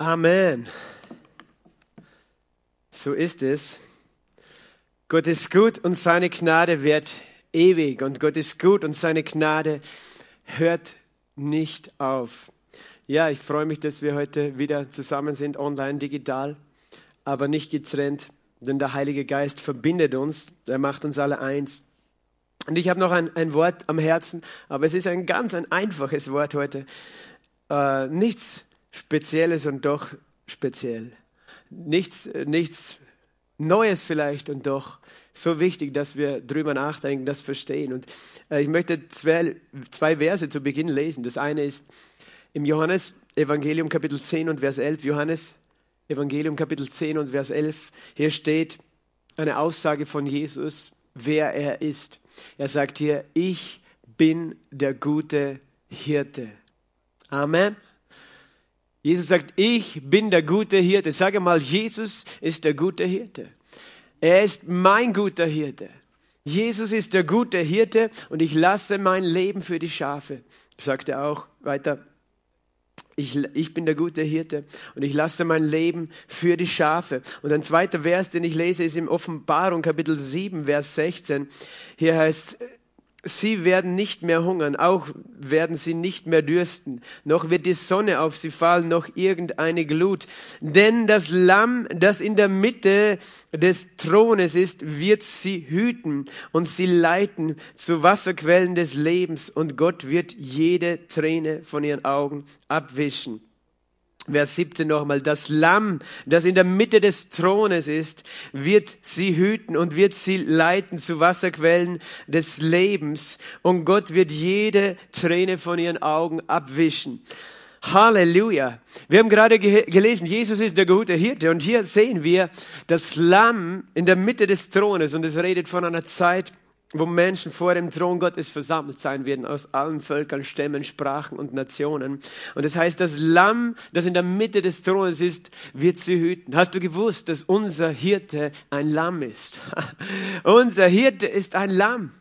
Amen. So ist es. Gott ist gut und seine Gnade wird ewig. Und Gott ist gut und seine Gnade hört nicht auf. Ja, ich freue mich, dass wir heute wieder zusammen sind, online, digital, aber nicht getrennt, denn der Heilige Geist verbindet uns, er macht uns alle eins. Und ich habe noch ein, ein Wort am Herzen, aber es ist ein ganz ein einfaches Wort heute. Äh, nichts Spezielles und doch speziell. Nichts, nichts Neues vielleicht und doch so wichtig, dass wir drüber nachdenken, das verstehen. Und äh, ich möchte zwei, zwei Verse zu Beginn lesen. Das eine ist im Johannes Evangelium Kapitel 10 und Vers 11. Johannes Evangelium Kapitel 10 und Vers 11. Hier steht eine Aussage von Jesus, wer er ist. Er sagt hier, ich bin der gute Hirte. Amen. Jesus sagt, ich bin der gute Hirte. Sage mal, Jesus ist der gute Hirte. Er ist mein guter Hirte. Jesus ist der gute Hirte und ich lasse mein Leben für die Schafe. Sagt er auch weiter. Ich, ich, bin der gute Hirte und ich lasse mein Leben für die Schafe. Und ein zweiter Vers, den ich lese, ist im Offenbarung Kapitel 7, Vers 16. Hier heißt, Sie werden nicht mehr hungern, auch werden sie nicht mehr dürsten, noch wird die Sonne auf sie fallen, noch irgendeine Glut. Denn das Lamm, das in der Mitte des Thrones ist, wird sie hüten und sie leiten zu Wasserquellen des Lebens und Gott wird jede Träne von ihren Augen abwischen. Vers 17 nochmal, das Lamm, das in der Mitte des Thrones ist, wird sie hüten und wird sie leiten zu Wasserquellen des Lebens und Gott wird jede Träne von ihren Augen abwischen. Halleluja. Wir haben gerade gelesen, Jesus ist der gute Hirte und hier sehen wir das Lamm in der Mitte des Thrones und es redet von einer Zeit, wo Menschen vor dem Thron Gottes versammelt sein werden, aus allen Völkern, Stämmen, Sprachen und Nationen. Und das heißt, das Lamm, das in der Mitte des Thrones ist, wird sie hüten. Hast du gewusst, dass unser Hirte ein Lamm ist? unser Hirte ist ein Lamm.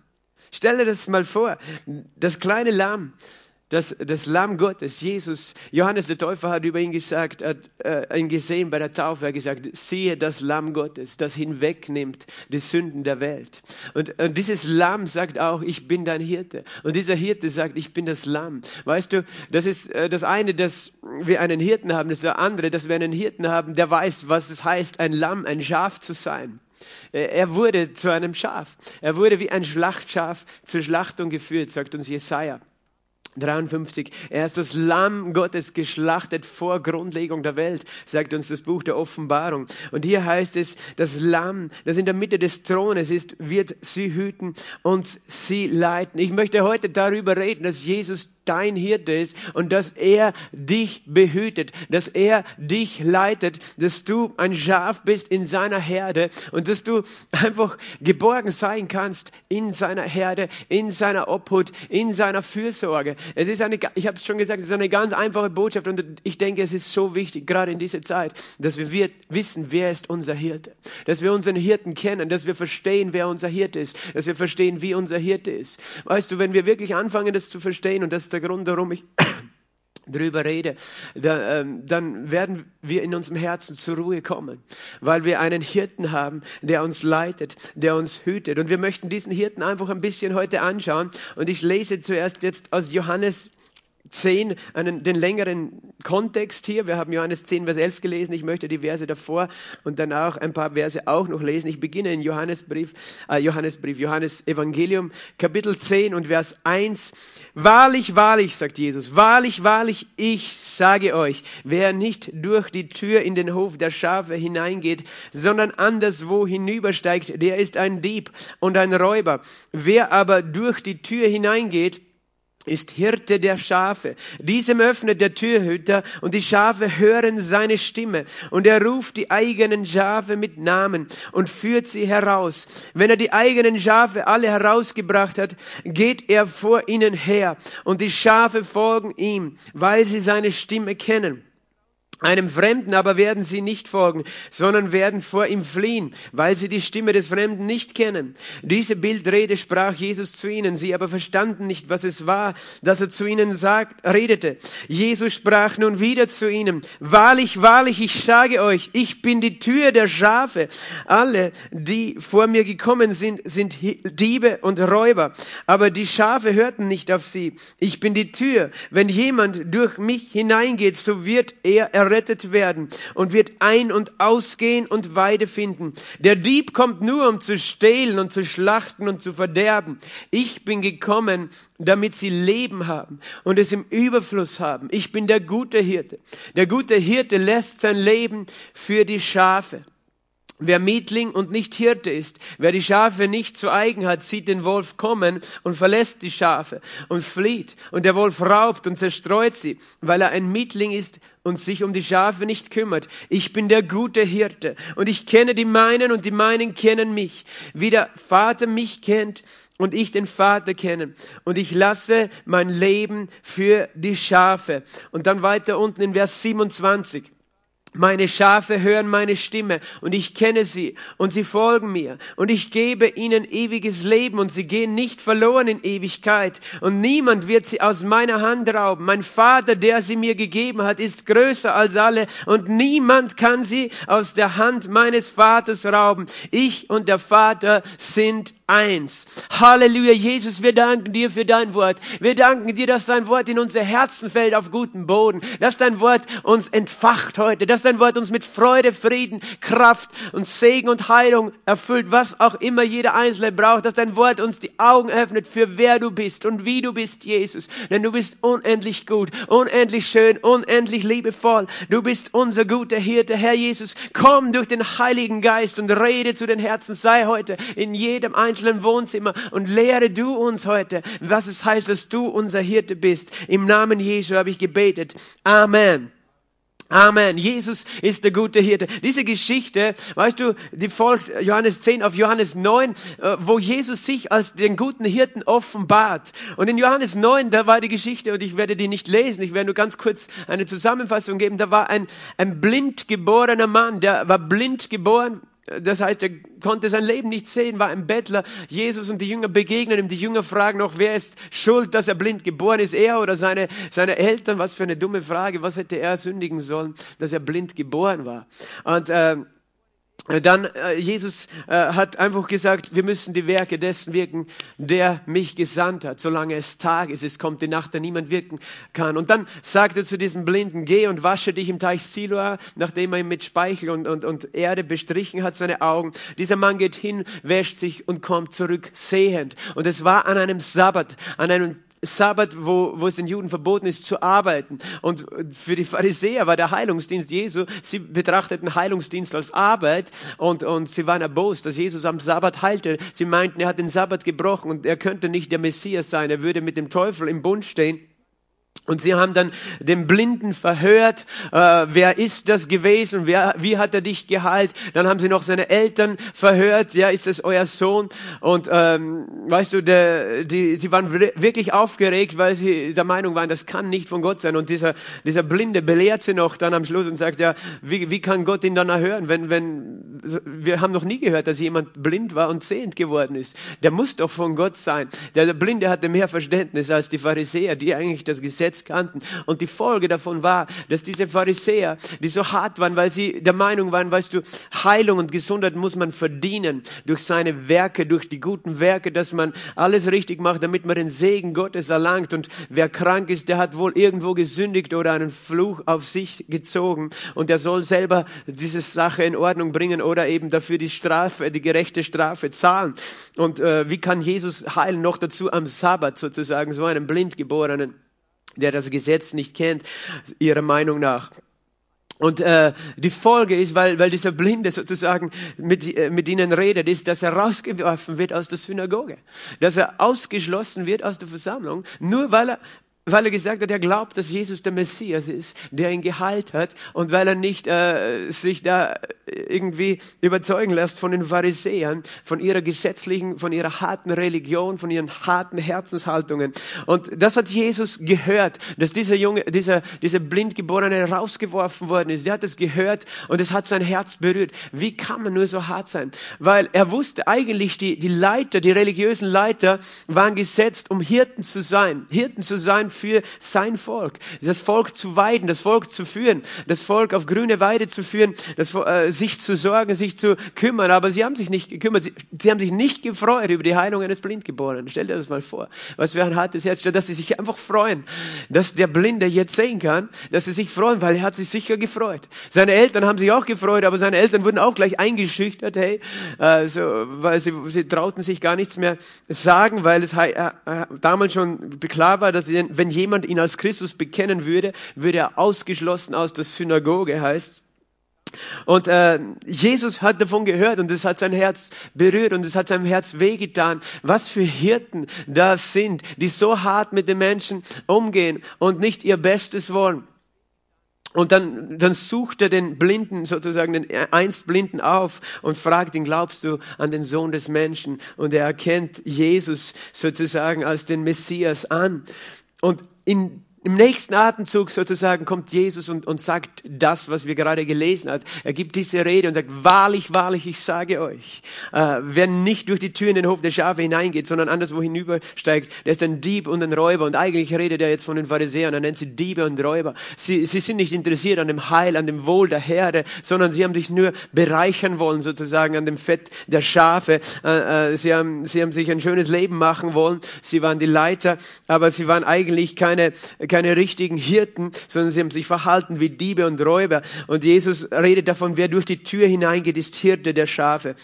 Stell dir das mal vor, das kleine Lamm, das, das Lamm Gottes, Jesus, Johannes der Täufer hat über ihn gesagt, hat äh, ihn gesehen bei der Taufe, er gesagt, siehe das Lamm Gottes, das hinwegnimmt die Sünden der Welt. Und, und dieses Lamm sagt auch, ich bin dein Hirte. Und dieser Hirte sagt, ich bin das Lamm. Weißt du, das ist äh, das eine, dass wir einen Hirten haben, das ist das andere, dass wir einen Hirten haben, der weiß, was es heißt, ein Lamm, ein Schaf zu sein. Äh, er wurde zu einem Schaf. Er wurde wie ein Schlachtschaf zur Schlachtung geführt, sagt uns Jesaja. 53. Er ist das Lamm Gottes geschlachtet vor Grundlegung der Welt, sagt uns das Buch der Offenbarung. Und hier heißt es, das Lamm, das in der Mitte des Thrones ist, wird sie hüten und sie leiten. Ich möchte heute darüber reden, dass Jesus dein Hirte ist und dass er dich behütet, dass er dich leitet, dass du ein Schaf bist in seiner Herde und dass du einfach geborgen sein kannst in seiner Herde, in seiner Obhut, in seiner Fürsorge. Es ist eine, ich habe es schon gesagt, es ist eine ganz einfache Botschaft und ich denke, es ist so wichtig, gerade in dieser Zeit, dass wir wissen, wer ist unser Hirte, dass wir unseren Hirten kennen, dass wir verstehen, wer unser Hirte ist, dass wir verstehen, wie unser Hirte ist. Weißt du, wenn wir wirklich anfangen, das zu verstehen, und das ist der Grund, warum ich drüber rede, da, ähm, dann werden wir in unserem Herzen zur Ruhe kommen, weil wir einen Hirten haben, der uns leitet, der uns hütet. Und wir möchten diesen Hirten einfach ein bisschen heute anschauen. Und ich lese zuerst jetzt aus Johannes 10, einen, den längeren Kontext hier. Wir haben Johannes 10, Vers 11 gelesen. Ich möchte die Verse davor und danach ein paar Verse auch noch lesen. Ich beginne in Johannesbrief, äh, Johannesbrief, Johannes Evangelium, Kapitel 10 und Vers 1. Wahrlich, wahrlich, sagt Jesus, wahrlich, wahrlich, ich sage euch, wer nicht durch die Tür in den Hof der Schafe hineingeht, sondern anderswo hinübersteigt, der ist ein Dieb und ein Räuber. Wer aber durch die Tür hineingeht, ist Hirte der Schafe. Diesem öffnet der Türhüter und die Schafe hören seine Stimme und er ruft die eigenen Schafe mit Namen und führt sie heraus. Wenn er die eigenen Schafe alle herausgebracht hat, geht er vor ihnen her und die Schafe folgen ihm, weil sie seine Stimme kennen. Einem Fremden aber werden sie nicht folgen, sondern werden vor ihm fliehen, weil sie die Stimme des Fremden nicht kennen. Diese Bildrede sprach Jesus zu ihnen, sie aber verstanden nicht, was es war, dass er zu ihnen sagt, redete. Jesus sprach nun wieder zu ihnen, wahrlich, wahrlich, ich sage euch, ich bin die Tür der Schafe. Alle, die vor mir gekommen sind, sind Diebe und Räuber, aber die Schafe hörten nicht auf sie. Ich bin die Tür. Wenn jemand durch mich hineingeht, so wird er errettet werden und wird ein- und ausgehen und Weide finden. Der Dieb kommt nur, um zu stehlen und zu schlachten und zu verderben. Ich bin gekommen, damit sie Leben haben und es im Überfluss haben. Ich bin der gute Hirte. Der gute Hirte lässt sein Leben für die Schafe. Wer Mietling und nicht Hirte ist, wer die Schafe nicht zu eigen hat, sieht den Wolf kommen und verlässt die Schafe und flieht. Und der Wolf raubt und zerstreut sie, weil er ein Mietling ist und sich um die Schafe nicht kümmert. Ich bin der gute Hirte und ich kenne die meinen und die meinen kennen mich. Wie der Vater mich kennt und ich den Vater kenne. Und ich lasse mein Leben für die Schafe. Und dann weiter unten in Vers 27. Meine Schafe hören meine Stimme und ich kenne sie und sie folgen mir und ich gebe ihnen ewiges Leben und sie gehen nicht verloren in Ewigkeit und niemand wird sie aus meiner Hand rauben. Mein Vater, der sie mir gegeben hat, ist größer als alle und niemand kann sie aus der Hand meines Vaters rauben. Ich und der Vater sind eins. Halleluja, Jesus, wir danken dir für dein Wort. Wir danken dir, dass dein Wort in unser Herzen fällt auf guten Boden, dass dein Wort uns entfacht heute, dass dein Wort uns mit Freude, Frieden, Kraft und Segen und Heilung erfüllt, was auch immer jeder Einzelne braucht, dass dein Wort uns die Augen öffnet für wer du bist und wie du bist, Jesus. Denn du bist unendlich gut, unendlich schön, unendlich liebevoll. Du bist unser guter Hirte, Herr Jesus. Komm durch den Heiligen Geist und rede zu den Herzen. Sei heute in jedem Einzelnen einzelnen Wohnzimmer und lehre du uns heute, was es heißt, dass du unser Hirte bist. Im Namen Jesu habe ich gebetet. Amen. Amen. Jesus ist der gute Hirte. Diese Geschichte, weißt du, die folgt Johannes 10 auf Johannes 9, äh, wo Jesus sich als den guten Hirten offenbart. Und in Johannes 9, da war die Geschichte, und ich werde die nicht lesen, ich werde nur ganz kurz eine Zusammenfassung geben, da war ein, ein blind geborener Mann, der war blind geboren, das heißt, er konnte sein Leben nicht sehen, war ein Bettler. Jesus und die Jünger begegnen ihm. Die Jünger fragen noch, wer ist schuld, dass er blind geboren ist? Er oder seine, seine Eltern? Was für eine dumme Frage. Was hätte er sündigen sollen, dass er blind geboren war? Und äh, dann äh, Jesus äh, hat einfach gesagt, wir müssen die Werke dessen wirken, der mich gesandt hat, solange es Tag ist. Es kommt die Nacht, da niemand wirken kann. Und dann sagt er zu diesem Blinden, geh und wasche dich im Teich Siloa, nachdem er ihn mit Speichel und, und, und Erde bestrichen hat, seine Augen. Dieser Mann geht hin, wäscht sich und kommt zurück sehend. Und es war an einem Sabbat, an einem Sabbat, wo, wo es den Juden verboten ist zu arbeiten. Und für die Pharisäer war der Heilungsdienst Jesu, sie betrachteten Heilungsdienst als Arbeit und, und sie waren erbost, dass Jesus am Sabbat heilte. Sie meinten, er hat den Sabbat gebrochen und er könnte nicht der Messias sein, er würde mit dem Teufel im Bund stehen. Und sie haben dann den Blinden verhört, äh, wer ist das gewesen, wer, wie hat er dich geheilt. Dann haben sie noch seine Eltern verhört, ja, ist das euer Sohn? Und ähm, weißt du, der, die, sie waren wirklich aufgeregt, weil sie der Meinung waren, das kann nicht von Gott sein. Und dieser, dieser Blinde belehrt sie noch dann am Schluss und sagt, ja, wie, wie kann Gott ihn dann erhören, wenn, wenn, wir haben noch nie gehört, dass jemand blind war und sehend geworden ist. Der muss doch von Gott sein. Der, der Blinde hatte mehr Verständnis als die Pharisäer, die eigentlich das Gesetz Gesetz kannten. Und die Folge davon war, dass diese Pharisäer, die so hart waren, weil sie der Meinung waren, weißt du, Heilung und Gesundheit muss man verdienen durch seine Werke, durch die guten Werke, dass man alles richtig macht, damit man den Segen Gottes erlangt. Und wer krank ist, der hat wohl irgendwo gesündigt oder einen Fluch auf sich gezogen und der soll selber diese Sache in Ordnung bringen oder eben dafür die Strafe, die gerechte Strafe zahlen. Und äh, wie kann Jesus heilen? Noch dazu am Sabbat sozusagen, so einen Blindgeborenen der das Gesetz nicht kennt, ihrer Meinung nach. Und äh, die Folge ist, weil, weil dieser Blinde sozusagen mit, äh, mit ihnen redet, ist, dass er rausgeworfen wird aus der Synagoge. Dass er ausgeschlossen wird aus der Versammlung, nur weil er weil er gesagt hat, er glaubt, dass Jesus der Messias ist, der ihn geheilt hat und weil er nicht äh, sich da irgendwie überzeugen lässt von den Pharisäern, von ihrer gesetzlichen, von ihrer harten Religion, von ihren harten Herzenshaltungen. Und das hat Jesus gehört, dass dieser Junge, dieser, dieser Blindgeborene rausgeworfen worden ist. Er hat es gehört und es hat sein Herz berührt. Wie kann man nur so hart sein? Weil er wusste eigentlich, die, die Leiter, die religiösen Leiter waren gesetzt, um Hirten zu sein. Hirten zu sein für sein Volk. Das Volk zu weiden, das Volk zu führen, das Volk auf grüne Weide zu führen, das, äh, sich zu sorgen, sich zu kümmern. Aber sie haben sich nicht gekümmert. Sie, sie haben sich nicht gefreut über die Heilung eines Blindgeborenen. Stell dir das mal vor. Was für ein hartes Herz, dass sie sich einfach freuen, dass der Blinde jetzt sehen kann, dass sie sich freuen, weil er hat sich sicher gefreut. Seine Eltern haben sich auch gefreut, aber seine Eltern wurden auch gleich eingeschüchtert, hey, also, weil sie, sie trauten sich gar nichts mehr sagen, weil es äh, äh, damals schon klar war, dass wenn jemand ihn als Christus bekennen würde, würde er ausgeschlossen aus der Synagoge, heißt und äh, Jesus hat davon gehört und es hat sein Herz berührt und es hat seinem Herz wehgetan. Was für Hirten das sind, die so hart mit den Menschen umgehen und nicht ihr Bestes wollen. Und dann, dann sucht er den Blinden, sozusagen den einst Blinden auf und fragt ihn, glaubst du an den Sohn des Menschen? Und er erkennt Jesus sozusagen als den Messias an. Und in im nächsten Atemzug sozusagen kommt Jesus und, und sagt das, was wir gerade gelesen haben. Er gibt diese Rede und sagt, wahrlich, wahrlich, ich sage euch, äh, wer nicht durch die Tür in den Hof der Schafe hineingeht, sondern anderswo hinübersteigt, der ist ein Dieb und ein Räuber. Und eigentlich redet er jetzt von den Pharisäern, er nennt sie Diebe und Räuber. Sie, sie sind nicht interessiert an dem Heil, an dem Wohl der Herde, sondern sie haben sich nur bereichern wollen, sozusagen an dem Fett der Schafe. Äh, äh, sie, haben, sie haben sich ein schönes Leben machen wollen. Sie waren die Leiter, aber sie waren eigentlich keine keine richtigen Hirten, sondern sie haben sich verhalten wie Diebe und Räuber. Und Jesus redet davon, wer durch die Tür hineingeht, ist Hirte der Schafe.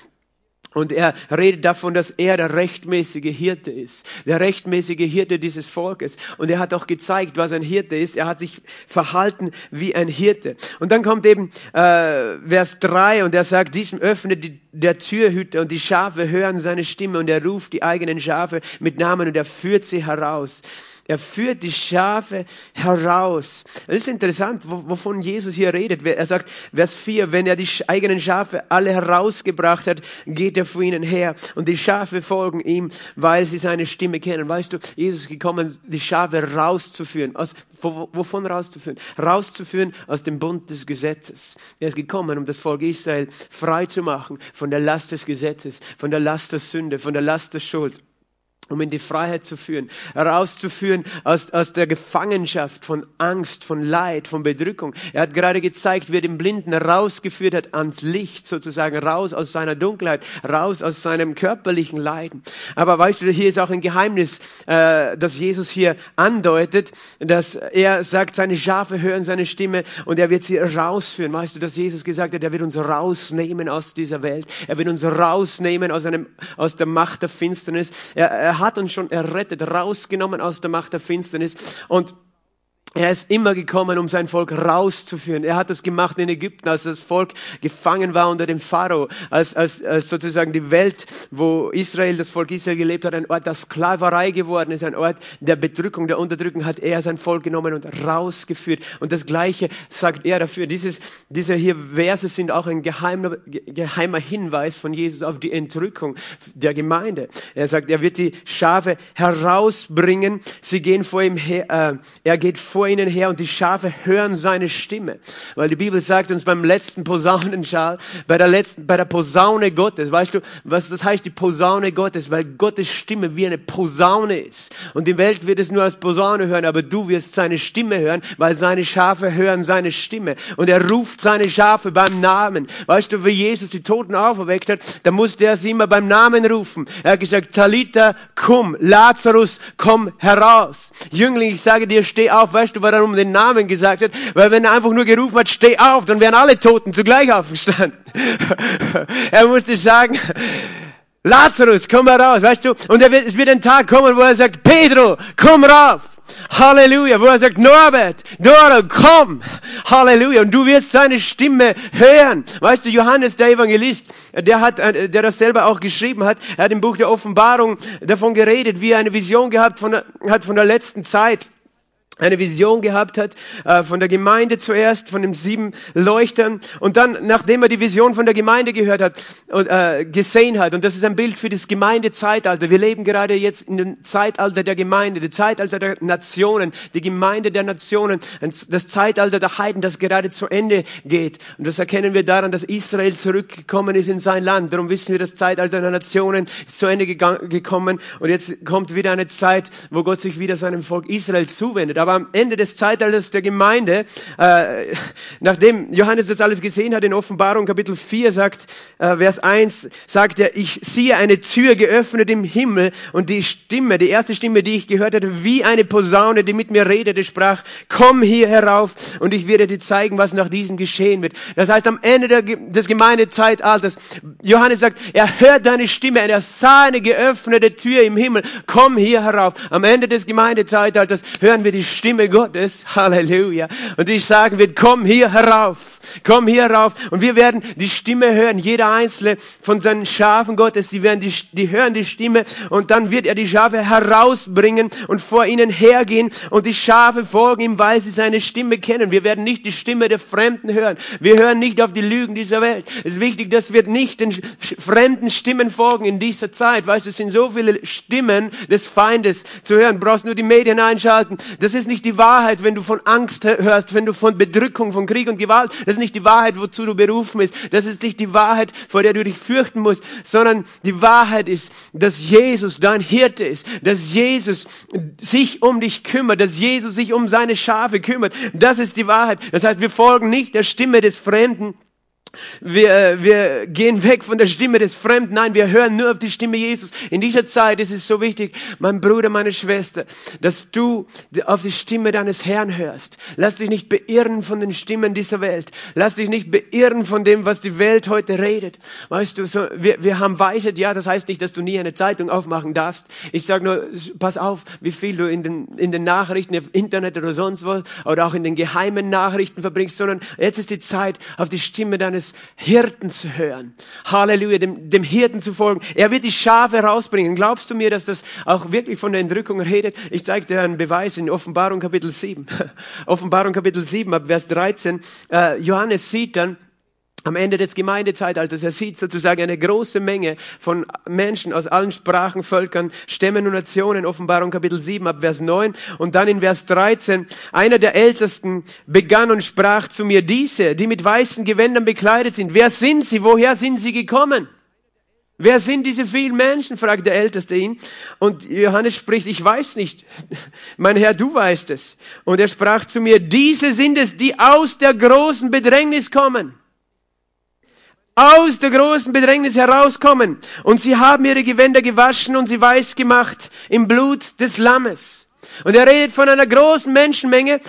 Und er redet davon, dass er der rechtmäßige Hirte ist, der rechtmäßige Hirte dieses Volkes. Und er hat auch gezeigt, was ein Hirte ist. Er hat sich verhalten wie ein Hirte. Und dann kommt eben äh, Vers 3 und er sagt, diesem öffnet die, der Türhüter und die Schafe hören seine Stimme und er ruft die eigenen Schafe mit Namen und er führt sie heraus. Er führt die Schafe heraus. Das ist interessant, wovon Jesus hier redet. Er sagt, Vers 4, wenn er die eigenen Schafe alle herausgebracht hat, geht er vor ihnen her. Und die Schafe folgen ihm, weil sie seine Stimme kennen. Weißt du, Jesus ist gekommen, die Schafe rauszuführen. Aus, wovon rauszuführen? Rauszuführen aus dem Bund des Gesetzes. Er ist gekommen, um das Volk Israel frei zu machen von der Last des Gesetzes, von der Last der Sünde, von der Last der Schuld um in die Freiheit zu führen, herauszuführen aus, aus der Gefangenschaft von Angst, von Leid, von Bedrückung. Er hat gerade gezeigt, wie er den Blinden rausgeführt hat ans Licht, sozusagen raus aus seiner Dunkelheit, raus aus seinem körperlichen Leiden. Aber weißt du, hier ist auch ein Geheimnis, äh, das Jesus hier andeutet, dass er sagt, seine Schafe hören seine Stimme und er wird sie rausführen. Weißt du, dass Jesus gesagt hat, er wird uns rausnehmen aus dieser Welt. Er wird uns rausnehmen aus, einem, aus der Macht der Finsternis. Er, er er hat uns schon errettet, rausgenommen aus der Macht der Finsternis. Und er ist immer gekommen, um sein Volk rauszuführen. Er hat das gemacht in Ägypten, als das Volk gefangen war unter dem Pharao, als, als, als sozusagen die Welt, wo Israel, das Volk Israel gelebt hat, ein Ort der Sklaverei geworden ist, ein Ort der Bedrückung, der Unterdrückung, hat er sein Volk genommen und rausgeführt. Und das Gleiche sagt er dafür. Dieses, diese hier Verse sind auch ein geheimer, geheimer Hinweis von Jesus auf die Entrückung der Gemeinde. Er sagt, er wird die Schafe herausbringen. Sie gehen vor ihm her, äh, er geht vor vor ihnen her und die Schafe hören seine Stimme. Weil die Bibel sagt uns beim letzten Posaunenschal, bei der letzten, bei der Posaune Gottes, weißt du, was das heißt, die Posaune Gottes? Weil Gottes Stimme wie eine Posaune ist. Und die Welt wird es nur als Posaune hören, aber du wirst seine Stimme hören, weil seine Schafe hören seine Stimme. Und er ruft seine Schafe beim Namen. Weißt du, wie Jesus die Toten auferweckt hat, da musste er sie immer beim Namen rufen. Er hat gesagt, Talita, komm, Lazarus, komm heraus. Jüngling, ich sage dir, steh auf, weißt du, warum er den Namen gesagt hat? Weil wenn er einfach nur gerufen hat, steh auf, dann wären alle Toten zugleich aufgestanden. er musste sagen, Lazarus, komm heraus, weißt du? Und wird, es wird ein Tag kommen, wo er sagt, Pedro, komm rauf. Halleluja, wo er sagt, Norbert, Dora, komm. Halleluja. Und du wirst seine Stimme hören. Weißt du, Johannes, der Evangelist, der hat, der das selber auch geschrieben hat, er hat im Buch der Offenbarung davon geredet, wie er eine Vision gehabt von, hat von der letzten Zeit eine Vision gehabt hat äh, von der Gemeinde zuerst, von den sieben Leuchtern und dann, nachdem er die Vision von der Gemeinde gehört hat und äh, gesehen hat, und das ist ein Bild für das Gemeindezeitalter. Wir leben gerade jetzt in dem Zeitalter der Gemeinde, das Zeitalter der Nationen, die Gemeinde der Nationen, das Zeitalter der Heiden, das gerade zu Ende geht. Und das erkennen wir daran, dass Israel zurückgekommen ist in sein Land. Darum wissen wir, das Zeitalter der Nationen ist zu Ende gekommen und jetzt kommt wieder eine Zeit, wo Gott sich wieder seinem Volk Israel zuwendet aber am Ende des Zeitalters der Gemeinde, äh, nachdem Johannes das alles gesehen hat, in Offenbarung Kapitel 4 sagt, äh, Vers 1, sagt er, ich sehe eine Tür geöffnet im Himmel und die Stimme, die erste Stimme, die ich gehört hatte, wie eine Posaune, die mit mir redete, sprach, komm hier herauf und ich werde dir zeigen, was nach diesem geschehen wird. Das heißt, am Ende des Gemeindezeitalters, Johannes sagt, er hört deine Stimme er sah eine geöffnete Tür im Himmel, komm hier herauf. Am Ende des Gemeindezeitalters hören wir die Stimme Gottes. Halleluja. Und ich sagen wird, komm hier herauf. Komm hier rauf und wir werden die Stimme hören. Jeder einzelne von seinen Schafen Gottes, die werden die, die hören die Stimme und dann wird er die Schafe herausbringen und vor ihnen hergehen und die Schafe folgen ihm, weil sie seine Stimme kennen. Wir werden nicht die Stimme der Fremden hören. Wir hören nicht auf die Lügen dieser Welt. Es ist wichtig, dass wir nicht den fremden Stimmen folgen in dieser Zeit. Weißt du, es sind so viele Stimmen des Feindes zu hören. Du brauchst nur die Medien einschalten. Das ist nicht die Wahrheit, wenn du von Angst hörst, wenn du von Bedrückung, von Krieg und Gewalt. Das ist nicht die Wahrheit, wozu du berufen bist. Das ist nicht die Wahrheit, vor der du dich fürchten musst, sondern die Wahrheit ist, dass Jesus dein Hirte ist, dass Jesus sich um dich kümmert, dass Jesus sich um seine Schafe kümmert. Das ist die Wahrheit. Das heißt, wir folgen nicht der Stimme des Fremden, wir, äh, wir gehen weg von der Stimme des Fremden. Nein, wir hören nur auf die Stimme Jesus. In dieser Zeit ist es so wichtig, mein Bruder, meine Schwester, dass du auf die Stimme deines Herrn hörst. Lass dich nicht beirren von den Stimmen dieser Welt. Lass dich nicht beirren von dem, was die Welt heute redet. Weißt du, so, wir, wir haben Weisheit. Ja, das heißt nicht, dass du nie eine Zeitung aufmachen darfst. Ich sage nur, pass auf, wie viel du in den, in den Nachrichten, im Internet oder sonst was, oder auch in den geheimen Nachrichten verbringst, sondern jetzt ist die Zeit, auf die Stimme deines des Hirten zu hören. Halleluja, dem, dem Hirten zu folgen. Er wird die Schafe rausbringen. Glaubst du mir, dass das auch wirklich von der Entrückung redet? Ich zeige dir einen Beweis in Offenbarung Kapitel 7. Offenbarung Kapitel 7, ab Vers 13. Äh, Johannes sieht dann, am Ende des Gemeindezeitalters. Er sieht sozusagen eine große Menge von Menschen aus allen Sprachen, Völkern, Stämmen und Nationen. Offenbarung Kapitel 7 ab Vers 9. Und dann in Vers 13. Einer der Ältesten begann und sprach zu mir, diese, die mit weißen Gewändern bekleidet sind, wer sind sie? Woher sind sie gekommen? Wer sind diese vielen Menschen? fragt der Älteste ihn. Und Johannes spricht, ich weiß nicht. Mein Herr, du weißt es. Und er sprach zu mir, diese sind es, die aus der großen Bedrängnis kommen aus der großen Bedrängnis herauskommen. Und sie haben ihre Gewänder gewaschen und sie weiß gemacht im Blut des Lammes. Und er redet von einer großen Menschenmenge,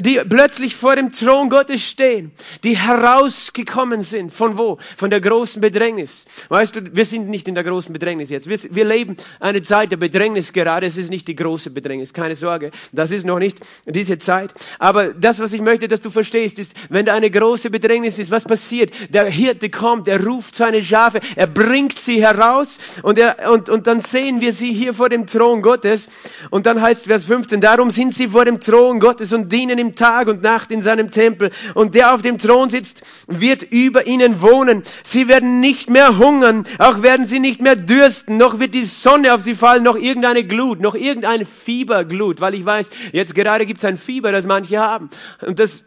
die plötzlich vor dem Thron Gottes stehen, die herausgekommen sind. Von wo? Von der großen Bedrängnis. Weißt du, wir sind nicht in der großen Bedrängnis jetzt. Wir, wir, leben eine Zeit der Bedrängnis gerade. Es ist nicht die große Bedrängnis, keine Sorge. Das ist noch nicht diese Zeit. Aber das, was ich möchte, dass du verstehst, ist, wenn da eine große Bedrängnis ist, was passiert? Der Hirte kommt, er ruft seine Schafe, er bringt sie heraus und, er, und, und dann sehen wir sie hier vor dem Thron Gottes. Und dann heißt Vers 15, darum sind sie vor dem Thron Gottes und dienen ihm Tag und Nacht in seinem Tempel. Und der auf dem Thron sitzt, wird über ihnen wohnen. Sie werden nicht mehr hungern, auch werden sie nicht mehr dürsten, noch wird die Sonne auf sie fallen, noch irgendeine Glut, noch irgendeine Fieberglut, weil ich weiß, jetzt gerade gibt es ein Fieber, das manche haben. Und das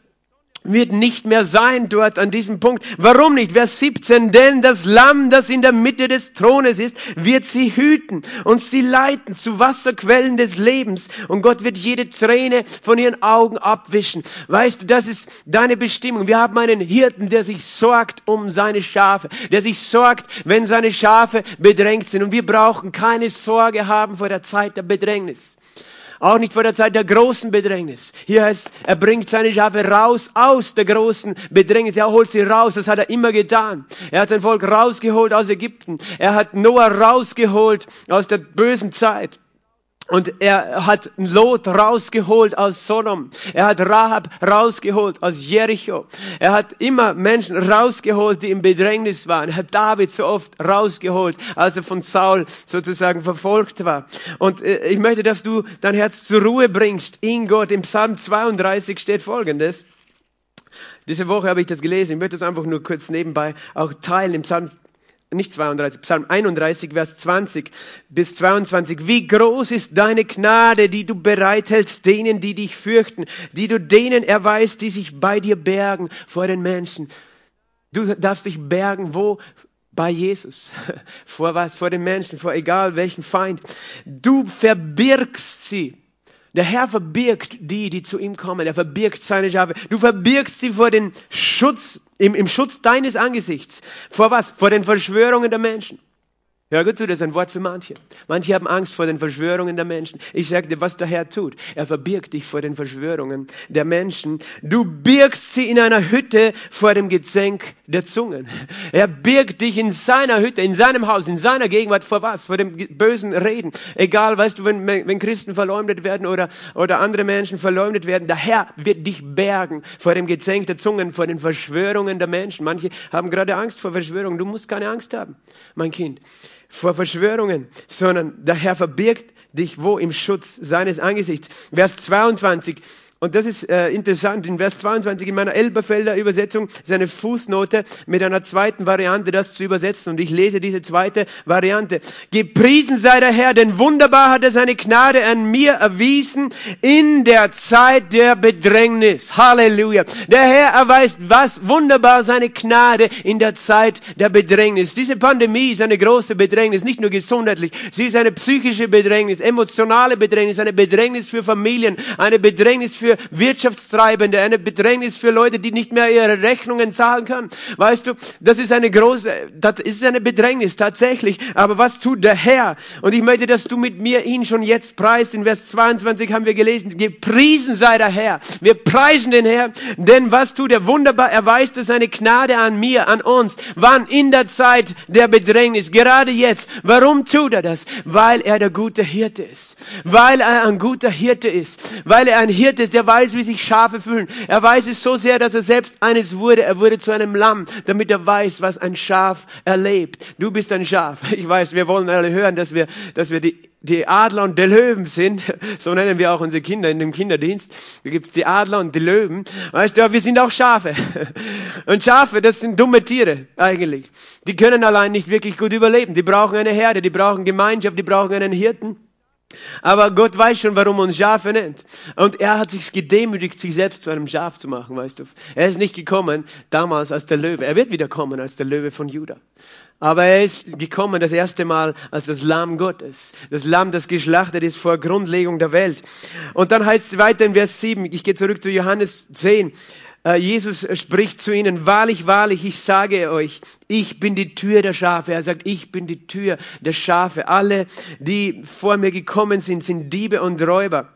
wird nicht mehr sein dort an diesem Punkt. Warum nicht? Vers 17, denn das Lamm, das in der Mitte des Thrones ist, wird sie hüten und sie leiten zu Wasserquellen des Lebens und Gott wird jede Träne von ihren Augen abwischen. Weißt du, das ist deine Bestimmung. Wir haben einen Hirten, der sich sorgt um seine Schafe, der sich sorgt, wenn seine Schafe bedrängt sind und wir brauchen keine Sorge haben vor der Zeit der Bedrängnis. Auch nicht vor der Zeit der großen Bedrängnis. Hier heißt, er bringt seine Schafe raus aus der großen Bedrängnis. Er holt sie raus. Das hat er immer getan. Er hat sein Volk rausgeholt aus Ägypten. Er hat Noah rausgeholt aus der bösen Zeit. Und er hat Lot rausgeholt aus Sodom. Er hat Rahab rausgeholt aus Jericho. Er hat immer Menschen rausgeholt, die im Bedrängnis waren. Er hat David so oft rausgeholt, als er von Saul sozusagen verfolgt war. Und äh, ich möchte, dass du dein Herz zur Ruhe bringst in Gott. Im Psalm 32 steht Folgendes. Diese Woche habe ich das gelesen. Ich möchte das einfach nur kurz nebenbei auch teilen. Im Psalm nicht 32, Psalm 31, Vers 20 bis 22. Wie groß ist deine Gnade, die du bereithältst denen, die dich fürchten, die du denen erweist, die sich bei dir bergen vor den Menschen. Du darfst dich bergen, wo? Bei Jesus. Vor was? Vor den Menschen, vor egal welchen Feind. Du verbirgst sie der Herr verbirgt die, die zu ihm kommen. Er verbirgt seine Schafe. Du verbirgst sie vor den Schutz, im, im Schutz deines Angesichts. Vor was? Vor den Verschwörungen der Menschen. Hör gut zu, das ist ein Wort für manche. Manche haben Angst vor den Verschwörungen der Menschen. Ich sage dir, was der Herr tut. Er verbirgt dich vor den Verschwörungen der Menschen. Du birgst sie in einer Hütte vor dem Gezänk der Zungen. Er birgt dich in seiner Hütte, in seinem Haus, in seiner Gegenwart vor was? Vor dem bösen Reden. Egal, weißt du, wenn, wenn Christen verleumdet werden oder, oder andere Menschen verleumdet werden, der Herr wird dich bergen vor dem Gezänk der Zungen, vor den Verschwörungen der Menschen. Manche haben gerade Angst vor Verschwörungen. Du musst keine Angst haben, mein Kind vor Verschwörungen, sondern der Herr verbirgt dich wo im Schutz seines Angesichts. Vers 22. Und das ist äh, interessant. In Vers 22 in meiner Elberfelder Übersetzung ist eine Fußnote mit einer zweiten Variante, das zu übersetzen. Und ich lese diese zweite Variante. Gepriesen sei der Herr, denn wunderbar hat er seine Gnade an mir erwiesen in der Zeit der Bedrängnis. Halleluja. Der Herr erweist was? Wunderbar seine Gnade in der Zeit der Bedrängnis. Diese Pandemie ist eine große Bedrängnis, nicht nur gesundheitlich. Sie ist eine psychische Bedrängnis, emotionale Bedrängnis, eine Bedrängnis für Familien, eine Bedrängnis für für Wirtschaftstreibende, eine Bedrängnis für Leute, die nicht mehr ihre Rechnungen zahlen können. Weißt du, das ist eine große, das ist eine Bedrängnis tatsächlich. Aber was tut der Herr? Und ich möchte, dass du mit mir ihn schon jetzt preist. In Vers 22 haben wir gelesen, gepriesen sei der Herr. Wir preisen den Herr, denn was tut er wunderbar? Er weist seine Gnade an mir, an uns. Wann? In der Zeit der Bedrängnis. Gerade jetzt. Warum tut er das? Weil er der gute Hirte ist. Weil er ein guter Hirte ist. Weil er ein Hirte ist, der weiß, wie sich Schafe fühlen. Er weiß es so sehr, dass er selbst eines wurde. Er wurde zu einem Lamm, damit er weiß, was ein Schaf erlebt. Du bist ein Schaf. Ich weiß, wir wollen alle hören, dass wir, dass wir die, die Adler und die Löwen sind. So nennen wir auch unsere Kinder in dem Kinderdienst. Da gibt's die Adler und die Löwen. Weißt du, wir sind auch Schafe. Und Schafe, das sind dumme Tiere eigentlich. Die können allein nicht wirklich gut überleben. Die brauchen eine Herde, die brauchen Gemeinschaft, die brauchen einen Hirten. Aber Gott weiß schon, warum uns Schafe nennt. Und er hat sich gedemütigt, sich selbst zu einem Schaf zu machen, weißt du. Er ist nicht gekommen damals als der Löwe. Er wird wieder kommen als der Löwe von Juda. Aber er ist gekommen das erste Mal als das Lamm Gottes. Das Lamm, das geschlachtet ist vor Grundlegung der Welt. Und dann heißt es weiter in Vers 7, ich gehe zurück zu Johannes 10, äh, Jesus spricht zu ihnen, wahrlich, wahrlich, ich sage euch, ich bin die Tür der Schafe. Er sagt, ich bin die Tür der Schafe. Alle, die vor mir gekommen sind, sind Diebe und Räuber.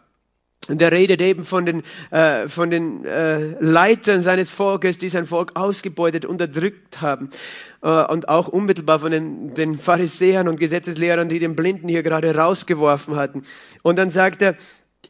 Und er redet eben von den, äh, von den äh, Leitern seines Volkes, die sein Volk ausgebeutet, unterdrückt haben. Äh, und auch unmittelbar von den, den Pharisäern und Gesetzeslehrern, die den Blinden hier gerade rausgeworfen hatten. Und dann sagt er,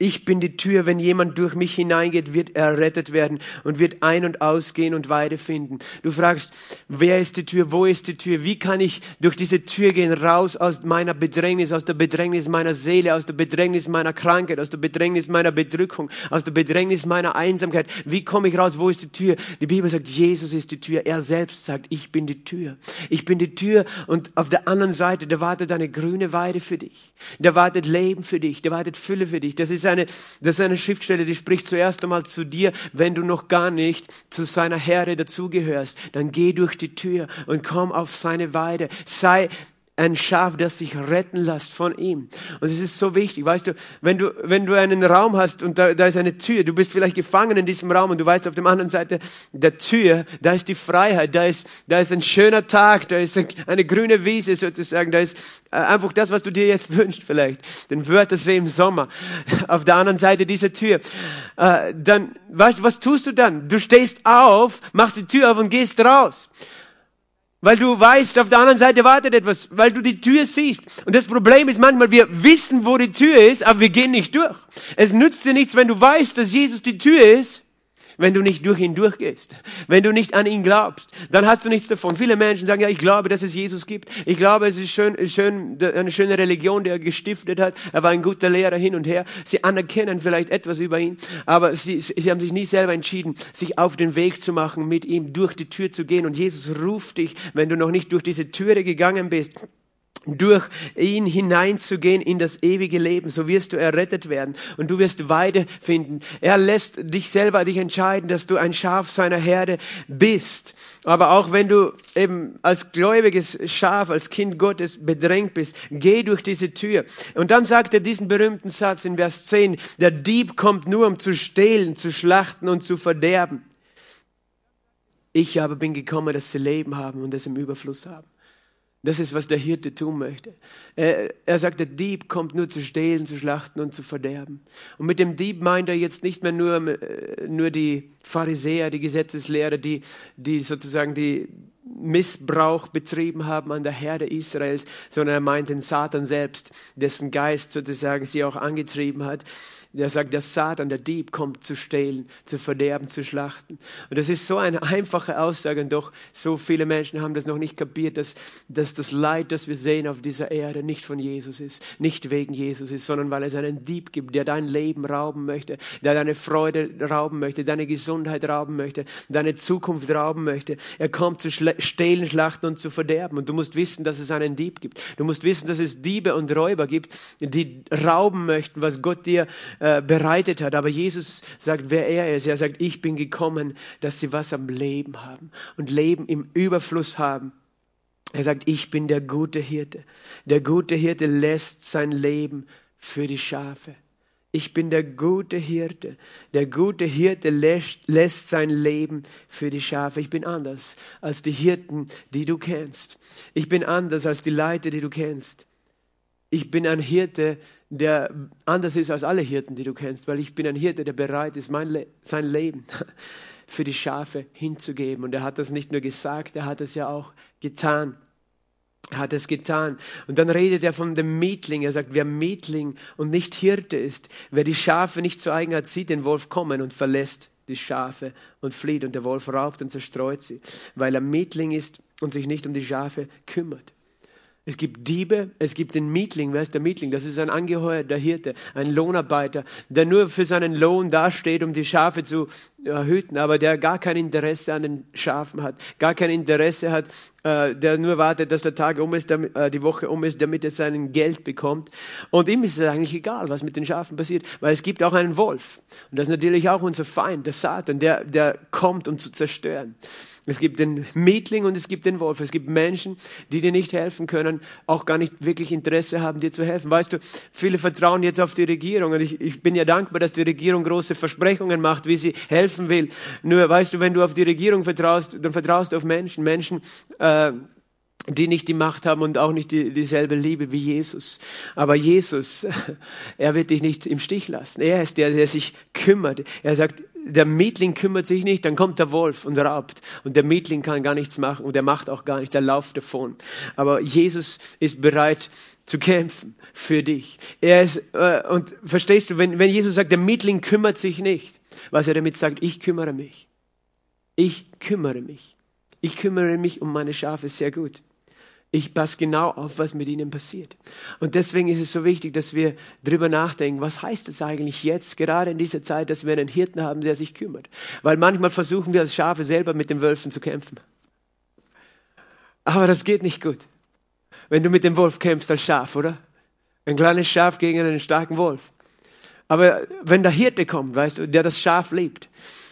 ich bin die Tür, wenn jemand durch mich hineingeht, wird er errettet werden und wird ein- und ausgehen und Weide finden. Du fragst, wer ist die Tür, wo ist die Tür, wie kann ich durch diese Tür gehen, raus aus meiner Bedrängnis, aus der Bedrängnis meiner Seele, aus der Bedrängnis meiner Krankheit, aus der Bedrängnis meiner Bedrückung, aus der Bedrängnis meiner Einsamkeit. Wie komme ich raus, wo ist die Tür? Die Bibel sagt, Jesus ist die Tür. Er selbst sagt, ich bin die Tür. Ich bin die Tür und auf der anderen Seite, da wartet eine grüne Weide für dich. Da wartet Leben für dich, da wartet Fülle für dich. Das ist eine, das ist eine Schriftstelle, die spricht zuerst einmal zu dir, wenn du noch gar nicht zu seiner Herde dazugehörst. Dann geh durch die Tür und komm auf seine Weide. Sei ein Schaf, das sich retten lässt von ihm. Und es ist so wichtig, weißt du, wenn du, wenn du einen Raum hast und da, da ist eine Tür, du bist vielleicht gefangen in diesem Raum und du weißt auf der anderen Seite der Tür, da ist die Freiheit, da ist, da ist ein schöner Tag, da ist eine grüne Wiese sozusagen, da ist äh, einfach das, was du dir jetzt wünschst vielleicht, den Wörtersee im Sommer, auf der anderen Seite dieser Tür. Äh, dann, weißt du, was tust du dann? Du stehst auf, machst die Tür auf und gehst raus. Weil du weißt, auf der anderen Seite wartet etwas, weil du die Tür siehst. Und das Problem ist manchmal, wir wissen, wo die Tür ist, aber wir gehen nicht durch. Es nützt dir nichts, wenn du weißt, dass Jesus die Tür ist, wenn du nicht durch ihn durchgehst, wenn du nicht an ihn glaubst, dann hast du nichts davon. Viele Menschen sagen, ja, ich glaube, dass es Jesus gibt. Ich glaube, es ist schön, schön, eine schöne Religion, die er gestiftet hat. Er war ein guter Lehrer hin und her. Sie anerkennen vielleicht etwas über ihn, aber sie, sie haben sich nie selber entschieden, sich auf den Weg zu machen, mit ihm durch die Tür zu gehen. Und Jesus ruft dich, wenn du noch nicht durch diese Türe gegangen bist durch ihn hineinzugehen in das ewige Leben. So wirst du errettet werden und du wirst Weide finden. Er lässt dich selber dich entscheiden, dass du ein Schaf seiner Herde bist. Aber auch wenn du eben als gläubiges Schaf, als Kind Gottes bedrängt bist, geh durch diese Tür. Und dann sagt er diesen berühmten Satz in Vers 10, der Dieb kommt nur, um zu stehlen, zu schlachten und zu verderben. Ich aber bin gekommen, dass sie Leben haben und es im Überfluss haben. Das ist, was der Hirte tun möchte. Er, er, sagt, der Dieb kommt nur zu stehlen, zu schlachten und zu verderben. Und mit dem Dieb meint er jetzt nicht mehr nur, äh, nur die Pharisäer, die Gesetzeslehrer, die, die sozusagen die Missbrauch betrieben haben an der Herde Israels, sondern er meint den Satan selbst, dessen Geist sozusagen sie auch angetrieben hat der sagt, der Satan, der Dieb kommt zu stehlen, zu verderben, zu schlachten. Und das ist so eine einfache Aussage, und doch so viele Menschen haben das noch nicht kapiert, dass, dass das Leid, das wir sehen auf dieser Erde, nicht von Jesus ist, nicht wegen Jesus ist, sondern weil es einen Dieb gibt, der dein Leben rauben möchte, der deine Freude rauben möchte, deine Gesundheit rauben möchte, deine Zukunft rauben möchte. Er kommt zu stehlen, schlachten und zu verderben. Und du musst wissen, dass es einen Dieb gibt. Du musst wissen, dass es Diebe und Räuber gibt, die rauben möchten, was Gott dir äh, bereitet hat. Aber Jesus sagt, wer er ist. Er sagt, ich bin gekommen, dass sie was am Leben haben und Leben im Überfluss haben. Er sagt, ich bin der gute Hirte. Der gute Hirte lässt sein Leben für die Schafe. Ich bin der gute Hirte. Der gute Hirte lässt, lässt, sein Leben für die Schafe. Ich bin anders als die Hirten, die du kennst. Ich bin anders als die Leute, die du kennst. Ich bin ein Hirte, der anders ist als alle Hirten, die du kennst, weil ich bin ein Hirte, der bereit ist, Le sein Leben für die Schafe hinzugeben. Und er hat das nicht nur gesagt, er hat es ja auch getan. Er hat es getan. Und dann redet er von dem Mietling. Er sagt, wer Mietling und nicht Hirte ist, wer die Schafe nicht zu eigen hat, sieht den Wolf kommen und verlässt die Schafe und flieht. Und der Wolf raubt und zerstreut sie, weil er Mietling ist und sich nicht um die Schafe kümmert. Es gibt Diebe, es gibt den Mietling. Wer ist der Mietling? Das ist ein angeheuerter Hirte, ein Lohnarbeiter, der nur für seinen Lohn dasteht, um die Schafe zu hüten, aber der gar kein Interesse an den Schafen hat, gar kein Interesse hat, äh, der nur wartet, dass der Tag um ist, äh, die Woche um ist, damit er sein Geld bekommt. Und ihm ist es eigentlich egal, was mit den Schafen passiert, weil es gibt auch einen Wolf. Und das ist natürlich auch unser Feind, der Satan, der, der kommt, um zu zerstören. Es gibt den Mietling und es gibt den Wolf. Es gibt Menschen, die dir nicht helfen können, auch gar nicht wirklich Interesse haben, dir zu helfen. Weißt du, viele vertrauen jetzt auf die Regierung und ich, ich bin ja dankbar, dass die Regierung große Versprechungen macht, wie sie helfen will. Nur weißt du, wenn du auf die Regierung vertraust, dann vertraust du auf Menschen. Menschen, äh, die nicht die Macht haben und auch nicht die, dieselbe Liebe wie Jesus. Aber Jesus, er wird dich nicht im Stich lassen. Er ist der, der sich kümmert. Er sagt, der Mietling kümmert sich nicht, dann kommt der Wolf und raubt. Und der Mietling kann gar nichts machen und er macht auch gar nichts, er lauft davon. Aber Jesus ist bereit zu kämpfen für dich. Er ist, äh, und verstehst du, wenn, wenn Jesus sagt, der Mietling kümmert sich nicht, was er damit sagt, ich kümmere mich. Ich kümmere mich. Ich kümmere mich um meine Schafe sehr gut. Ich passe genau auf, was mit ihnen passiert. Und deswegen ist es so wichtig, dass wir drüber nachdenken, was heißt es eigentlich jetzt, gerade in dieser Zeit, dass wir einen Hirten haben, der sich kümmert. Weil manchmal versuchen wir als Schafe selber mit den Wölfen zu kämpfen. Aber das geht nicht gut. Wenn du mit dem Wolf kämpfst als Schaf, oder? Ein kleines Schaf gegen einen starken Wolf. Aber wenn der Hirte kommt, weißt du, der das Schaf liebt,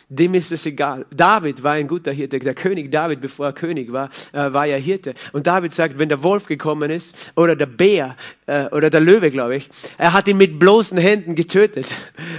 dem ist es egal. David war ein guter Hirte. Der König David, bevor er König war, äh, war ja Hirte. Und David sagt, wenn der Wolf gekommen ist, oder der Bär, äh, oder der Löwe, glaube ich, er hat ihn mit bloßen Händen getötet.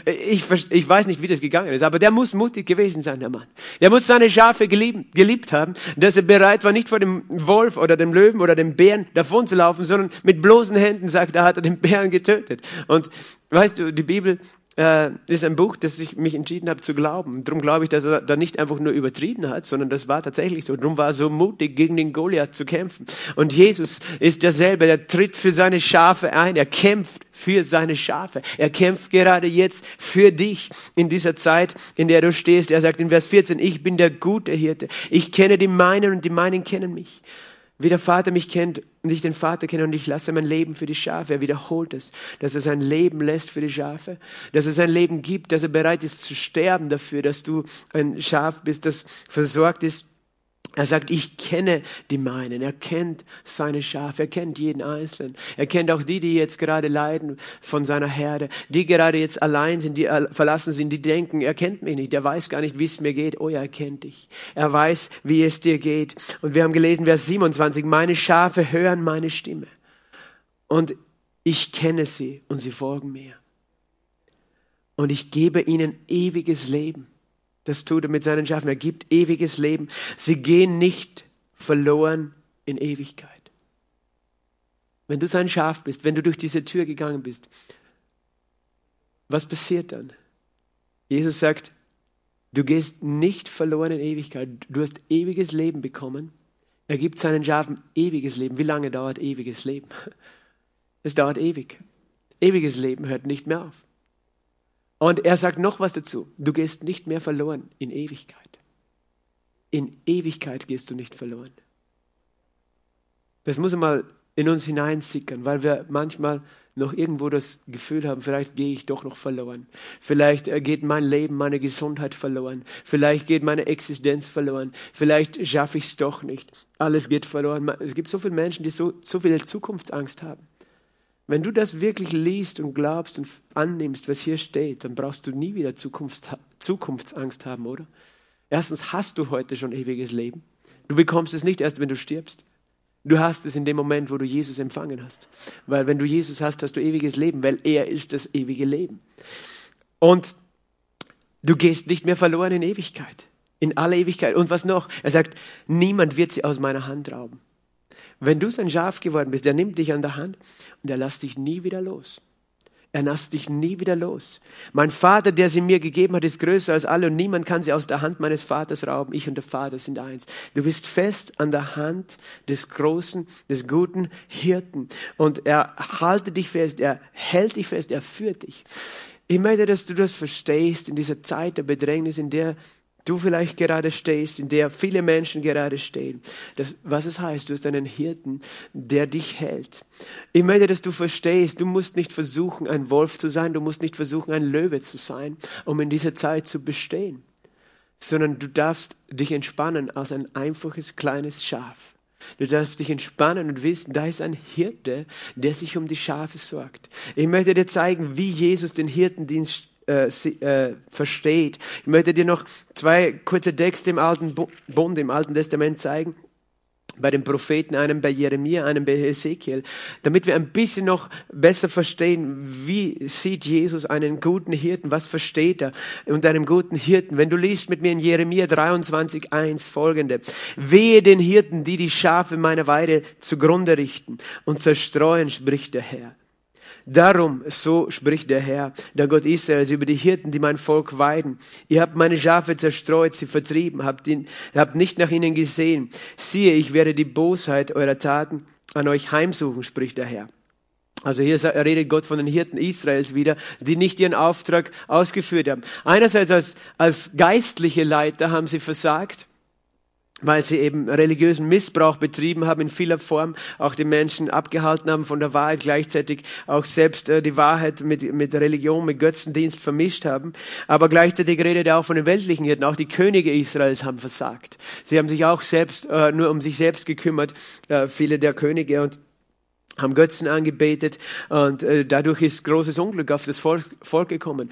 Ich, ich weiß nicht, wie das gegangen ist, aber der muss mutig gewesen sein, der Mann. Der muss seine Schafe geliebt, geliebt haben, dass er bereit war, nicht vor dem Wolf oder dem Löwen oder dem Bären davon zu laufen, sondern mit bloßen Händen, sagt er, hat er den Bären getötet. Und weißt du, die Bibel äh, ist ein Buch, das ich mich entschieden habe zu glauben. Darum glaube ich, dass er da nicht einfach nur übertrieben hat, sondern das war tatsächlich so. Darum war er so mutig, gegen den Goliath zu kämpfen. Und Jesus ist derselbe, der tritt für seine Schafe ein, er kämpft für seine Schafe. Er kämpft gerade jetzt für dich in dieser Zeit, in der du stehst. Er sagt in Vers 14, ich bin der gute Hirte. Ich kenne die meinen und die meinen kennen mich. Wie der Vater mich kennt und ich den Vater kenne und ich lasse mein Leben für die Schafe. Er wiederholt es, dass er sein Leben lässt für die Schafe, dass er sein Leben gibt, dass er bereit ist zu sterben dafür, dass du ein Schaf bist, das versorgt ist er sagt, ich kenne die meinen. Er kennt seine Schafe. Er kennt jeden Einzelnen. Er kennt auch die, die jetzt gerade leiden von seiner Herde. Die gerade jetzt allein sind, die verlassen sind, die denken, er kennt mich nicht. Er weiß gar nicht, wie es mir geht. Oh ja, er kennt dich. Er weiß, wie es dir geht. Und wir haben gelesen, Vers 27, meine Schafe hören meine Stimme. Und ich kenne sie und sie folgen mir. Und ich gebe ihnen ewiges Leben das tut er mit seinen Schafen. Er gibt ewiges Leben. Sie gehen nicht verloren in Ewigkeit. Wenn du sein Schaf bist, wenn du durch diese Tür gegangen bist, was passiert dann? Jesus sagt, du gehst nicht verloren in Ewigkeit. Du hast ewiges Leben bekommen. Er gibt seinen Schafen ewiges Leben. Wie lange dauert ewiges Leben? Es dauert ewig. Ewiges Leben hört nicht mehr auf. Und er sagt noch was dazu. Du gehst nicht mehr verloren in Ewigkeit. In Ewigkeit gehst du nicht verloren. Das muss mal in uns hineinsickern, weil wir manchmal noch irgendwo das Gefühl haben, vielleicht gehe ich doch noch verloren. Vielleicht äh, geht mein Leben, meine Gesundheit verloren. Vielleicht geht meine Existenz verloren. Vielleicht schaffe ich es doch nicht. Alles geht verloren. Es gibt so viele Menschen, die so, so viel Zukunftsangst haben. Wenn du das wirklich liest und glaubst und annimmst, was hier steht, dann brauchst du nie wieder Zukunfts Zukunftsangst haben, oder? Erstens hast du heute schon ewiges Leben. Du bekommst es nicht erst, wenn du stirbst. Du hast es in dem Moment, wo du Jesus empfangen hast. Weil wenn du Jesus hast, hast du ewiges Leben, weil er ist das ewige Leben. Und du gehst nicht mehr verloren in Ewigkeit. In aller Ewigkeit. Und was noch? Er sagt, niemand wird sie aus meiner Hand rauben. Wenn du sein Schaf geworden bist, er nimmt dich an der Hand und er lässt dich nie wieder los. Er lässt dich nie wieder los. Mein Vater, der sie mir gegeben hat, ist größer als alle und niemand kann sie aus der Hand meines Vaters rauben. Ich und der Vater sind eins. Du bist fest an der Hand des großen, des guten Hirten und er halte dich fest, er hält dich fest, er führt dich. Ich möchte, dass du das verstehst in dieser Zeit der Bedrängnis, in der du vielleicht gerade stehst, in der viele Menschen gerade stehen. Das, was es heißt, du hast einen Hirten, der dich hält. Ich möchte, dass du verstehst, du musst nicht versuchen, ein Wolf zu sein, du musst nicht versuchen, ein Löwe zu sein, um in dieser Zeit zu bestehen, sondern du darfst dich entspannen als ein einfaches kleines Schaf. Du darfst dich entspannen und wissen, da ist ein Hirte, der sich um die Schafe sorgt. Ich möchte dir zeigen, wie Jesus den Hirtendienst äh, äh, versteht. Ich möchte dir noch zwei kurze Texte im Alten Bund, im Alten Testament zeigen. Bei den Propheten, einem bei Jeremia, einem bei Ezekiel, damit wir ein bisschen noch besser verstehen, wie sieht Jesus einen guten Hirten, was versteht er unter einem guten Hirten. Wenn du liest mit mir in Jeremia 23,1 folgende, wehe den Hirten, die die Schafe meiner Weide zugrunde richten und zerstreuen, spricht der Herr. Darum, so spricht der Herr, der Gott Israels, über die Hirten, die mein Volk weiden. Ihr habt meine Schafe zerstreut, sie vertrieben, habt, ihn, habt nicht nach ihnen gesehen. Siehe, ich werde die Bosheit eurer Taten an euch heimsuchen, spricht der Herr. Also hier redet Gott von den Hirten Israels wieder, die nicht ihren Auftrag ausgeführt haben. Einerseits als, als geistliche Leiter haben sie versagt weil sie eben religiösen Missbrauch betrieben haben in vieler Form, auch die Menschen abgehalten haben von der Wahrheit, gleichzeitig auch selbst äh, die Wahrheit mit, mit Religion, mit Götzendienst vermischt haben. Aber gleichzeitig redet er auch von den weltlichen Hirten, auch die Könige Israels haben versagt. Sie haben sich auch selbst äh, nur um sich selbst gekümmert, äh, viele der Könige und haben Götzen angebetet und dadurch ist großes Unglück auf das Volk, Volk gekommen.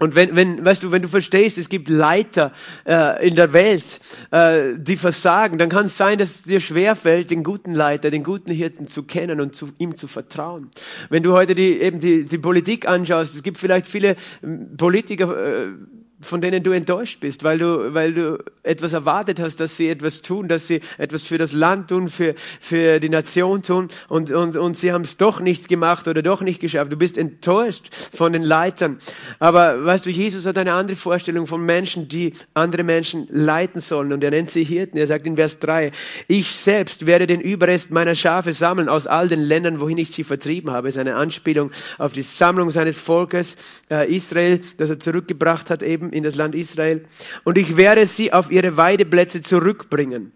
Und wenn, wenn, weißt du, wenn du verstehst, es gibt Leiter äh, in der Welt, äh, die versagen, dann kann es sein, dass es dir schwerfällt, den guten Leiter, den guten Hirten zu kennen und zu, ihm zu vertrauen. Wenn du heute die, eben die, die Politik anschaust, es gibt vielleicht viele ähm, Politiker, äh, von denen du enttäuscht bist, weil du, weil du etwas erwartet hast, dass sie etwas tun, dass sie etwas für das Land tun, für, für die Nation tun und, und, und sie haben es doch nicht gemacht oder doch nicht geschafft. Du bist enttäuscht von den Leitern. Aber weißt du, Jesus hat eine andere Vorstellung von Menschen, die andere Menschen leiten sollen und er nennt sie Hirten. Er sagt in Vers 3, ich selbst werde den Überrest meiner Schafe sammeln aus all den Ländern, wohin ich sie vertrieben habe. Es ist eine Anspielung auf die Sammlung seines Volkes äh, Israel, das er zurückgebracht hat eben in das Land Israel. Und ich werde sie auf ihre Weideplätze zurückbringen.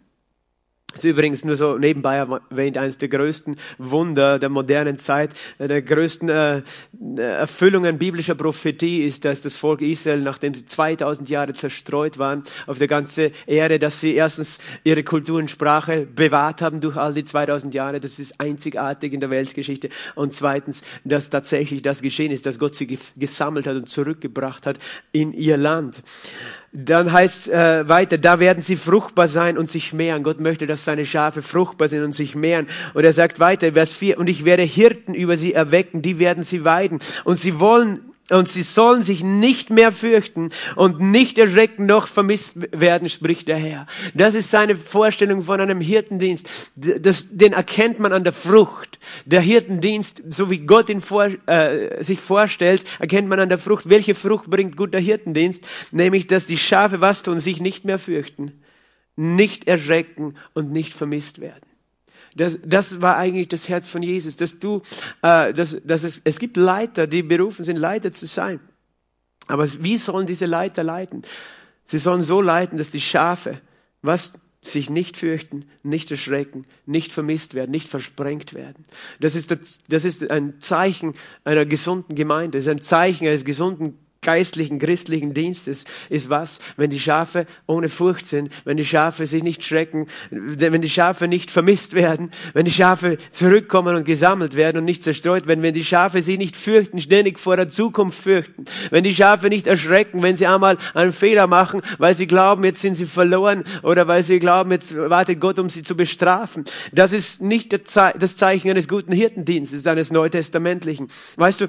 Das ist übrigens nur so nebenbei erwähnt, eines der größten Wunder der modernen Zeit, der größten äh, Erfüllungen biblischer Prophetie ist, dass das Volk Israel, nachdem sie 2000 Jahre zerstreut waren auf der ganzen Erde, dass sie erstens ihre Kultur und Sprache bewahrt haben durch all die 2000 Jahre, das ist einzigartig in der Weltgeschichte, und zweitens, dass tatsächlich das geschehen ist, dass Gott sie gesammelt hat und zurückgebracht hat in ihr Land. Dann heißt äh, weiter, da werden sie fruchtbar sein und sich mehren. Gott möchte, dass seine Schafe fruchtbar sind und sich mehren. Und er sagt weiter, Vers 4, und ich werde Hirten über sie erwecken, die werden sie weiden. Und sie wollen und sie sollen sich nicht mehr fürchten und nicht erschrecken noch vermisst werden, spricht der Herr. Das ist seine Vorstellung von einem Hirtendienst. Das, den erkennt man an der Frucht. Der Hirtendienst, so wie Gott ihn vor, äh, sich vorstellt, erkennt man an der Frucht. Welche Frucht bringt guter Hirtendienst? Nämlich, dass die Schafe was tun, sich nicht mehr fürchten, nicht erschrecken und nicht vermisst werden. Das, das war eigentlich das Herz von Jesus, dass du, äh, dass, dass es, es gibt Leiter, die berufen sind, Leiter zu sein. Aber wie sollen diese Leiter leiten? Sie sollen so leiten, dass die Schafe, was sich nicht fürchten, nicht erschrecken, nicht vermisst werden, nicht versprengt werden. Das ist, das, das ist ein Zeichen einer gesunden Gemeinde, das ist ein Zeichen eines gesunden geistlichen, christlichen Dienstes ist was, wenn die Schafe ohne Furcht sind, wenn die Schafe sich nicht schrecken, wenn die Schafe nicht vermisst werden, wenn die Schafe zurückkommen und gesammelt werden und nicht zerstreut werden, wenn die Schafe sich nicht fürchten, ständig vor der Zukunft fürchten, wenn die Schafe nicht erschrecken, wenn sie einmal einen Fehler machen, weil sie glauben, jetzt sind sie verloren oder weil sie glauben, jetzt wartet Gott, um sie zu bestrafen. Das ist nicht das Zeichen eines guten Hirtendienstes, eines neutestamentlichen. Weißt du,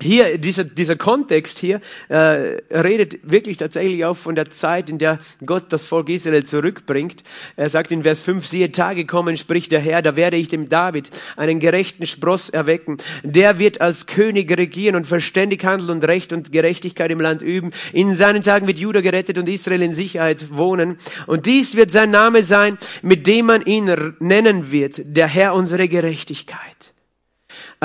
hier, dieser, dieser Kontext hier äh, redet wirklich tatsächlich auch von der Zeit, in der Gott das Volk Israel zurückbringt. Er sagt in Vers 5, siehe Tage kommen, spricht der Herr, da werde ich dem David einen gerechten Spross erwecken. Der wird als König regieren und verständig handeln und Recht und Gerechtigkeit im Land üben. In seinen Tagen wird Juda gerettet und Israel in Sicherheit wohnen. Und dies wird sein Name sein, mit dem man ihn nennen wird, der Herr unsere Gerechtigkeit.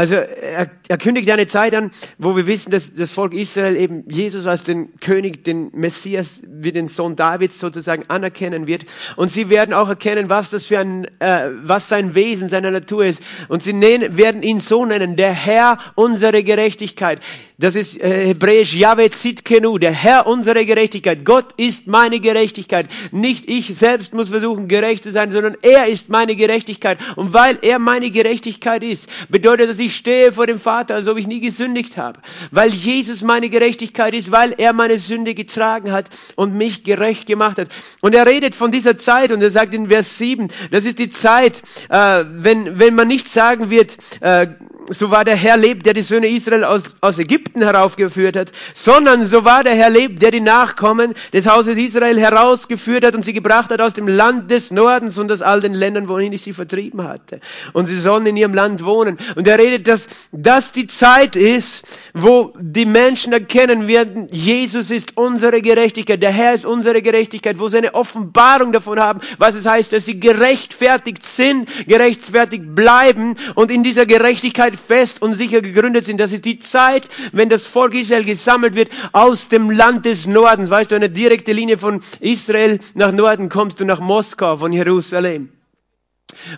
Also er, er kündigt eine Zeit an, wo wir wissen, dass das Volk Israel eben Jesus als den König, den Messias, wie den Sohn Davids sozusagen anerkennen wird. Und sie werden auch erkennen, was das für ein, äh, was sein Wesen, seine Natur ist. Und sie nennen, werden ihn so nennen, der Herr unsere Gerechtigkeit. Das ist äh, hebräisch Yahweh Zitkenu, der Herr unserer Gerechtigkeit. Gott ist meine Gerechtigkeit. Nicht ich selbst muss versuchen, gerecht zu sein, sondern er ist meine Gerechtigkeit. Und weil er meine Gerechtigkeit ist, bedeutet das, ich stehe vor dem Vater, als ob ich nie gesündigt habe. Weil Jesus meine Gerechtigkeit ist, weil er meine Sünde getragen hat und mich gerecht gemacht hat. Und er redet von dieser Zeit und er sagt in Vers 7, das ist die Zeit, äh, wenn, wenn man nicht sagen wird, äh, so war der Herr lebt, der die Söhne Israel aus, aus Ägypten heraufgeführt hat, sondern so war der Herr lebt, der die Nachkommen des Hauses Israel herausgeführt hat und sie gebracht hat aus dem Land des Nordens und aus all den Ländern, wohin ich sie vertrieben hatte. Und sie sollen in ihrem Land wohnen. Und er redet, dass das die Zeit ist, wo die Menschen erkennen werden, Jesus ist unsere Gerechtigkeit, der Herr ist unsere Gerechtigkeit, wo sie eine Offenbarung davon haben, was es heißt, dass sie gerechtfertigt sind, gerechtfertigt bleiben und in dieser Gerechtigkeit fest und sicher gegründet sind. Das ist die Zeit, wenn das Volk Israel gesammelt wird aus dem Land des Nordens. Weißt du, eine direkte Linie von Israel nach Norden kommst du nach Moskau von Jerusalem.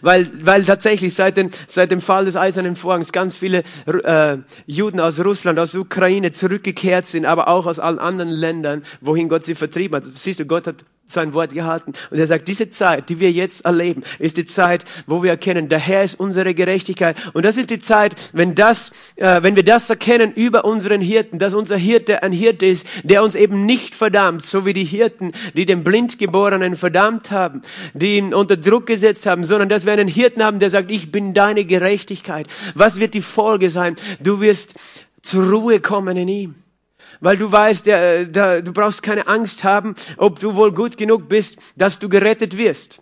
Weil, weil tatsächlich seit, den, seit dem Fall des Eisernen Vorhangs ganz viele äh, Juden aus Russland, aus Ukraine zurückgekehrt sind, aber auch aus allen anderen Ländern, wohin Gott sie vertrieben hat. Siehst du, Gott hat sein Wort gehalten. Und er sagt, diese Zeit, die wir jetzt erleben, ist die Zeit, wo wir erkennen, der Herr ist unsere Gerechtigkeit. Und das ist die Zeit, wenn das, äh, wenn wir das erkennen über unseren Hirten, dass unser Hirte ein Hirte ist, der uns eben nicht verdammt, so wie die Hirten, die den Blindgeborenen verdammt haben, die ihn unter Druck gesetzt haben, sondern dass wir einen Hirten haben, der sagt, ich bin deine Gerechtigkeit. Was wird die Folge sein? Du wirst zur Ruhe kommen in ihm. Weil du weißt, der, der, du brauchst keine Angst haben, ob du wohl gut genug bist, dass du gerettet wirst.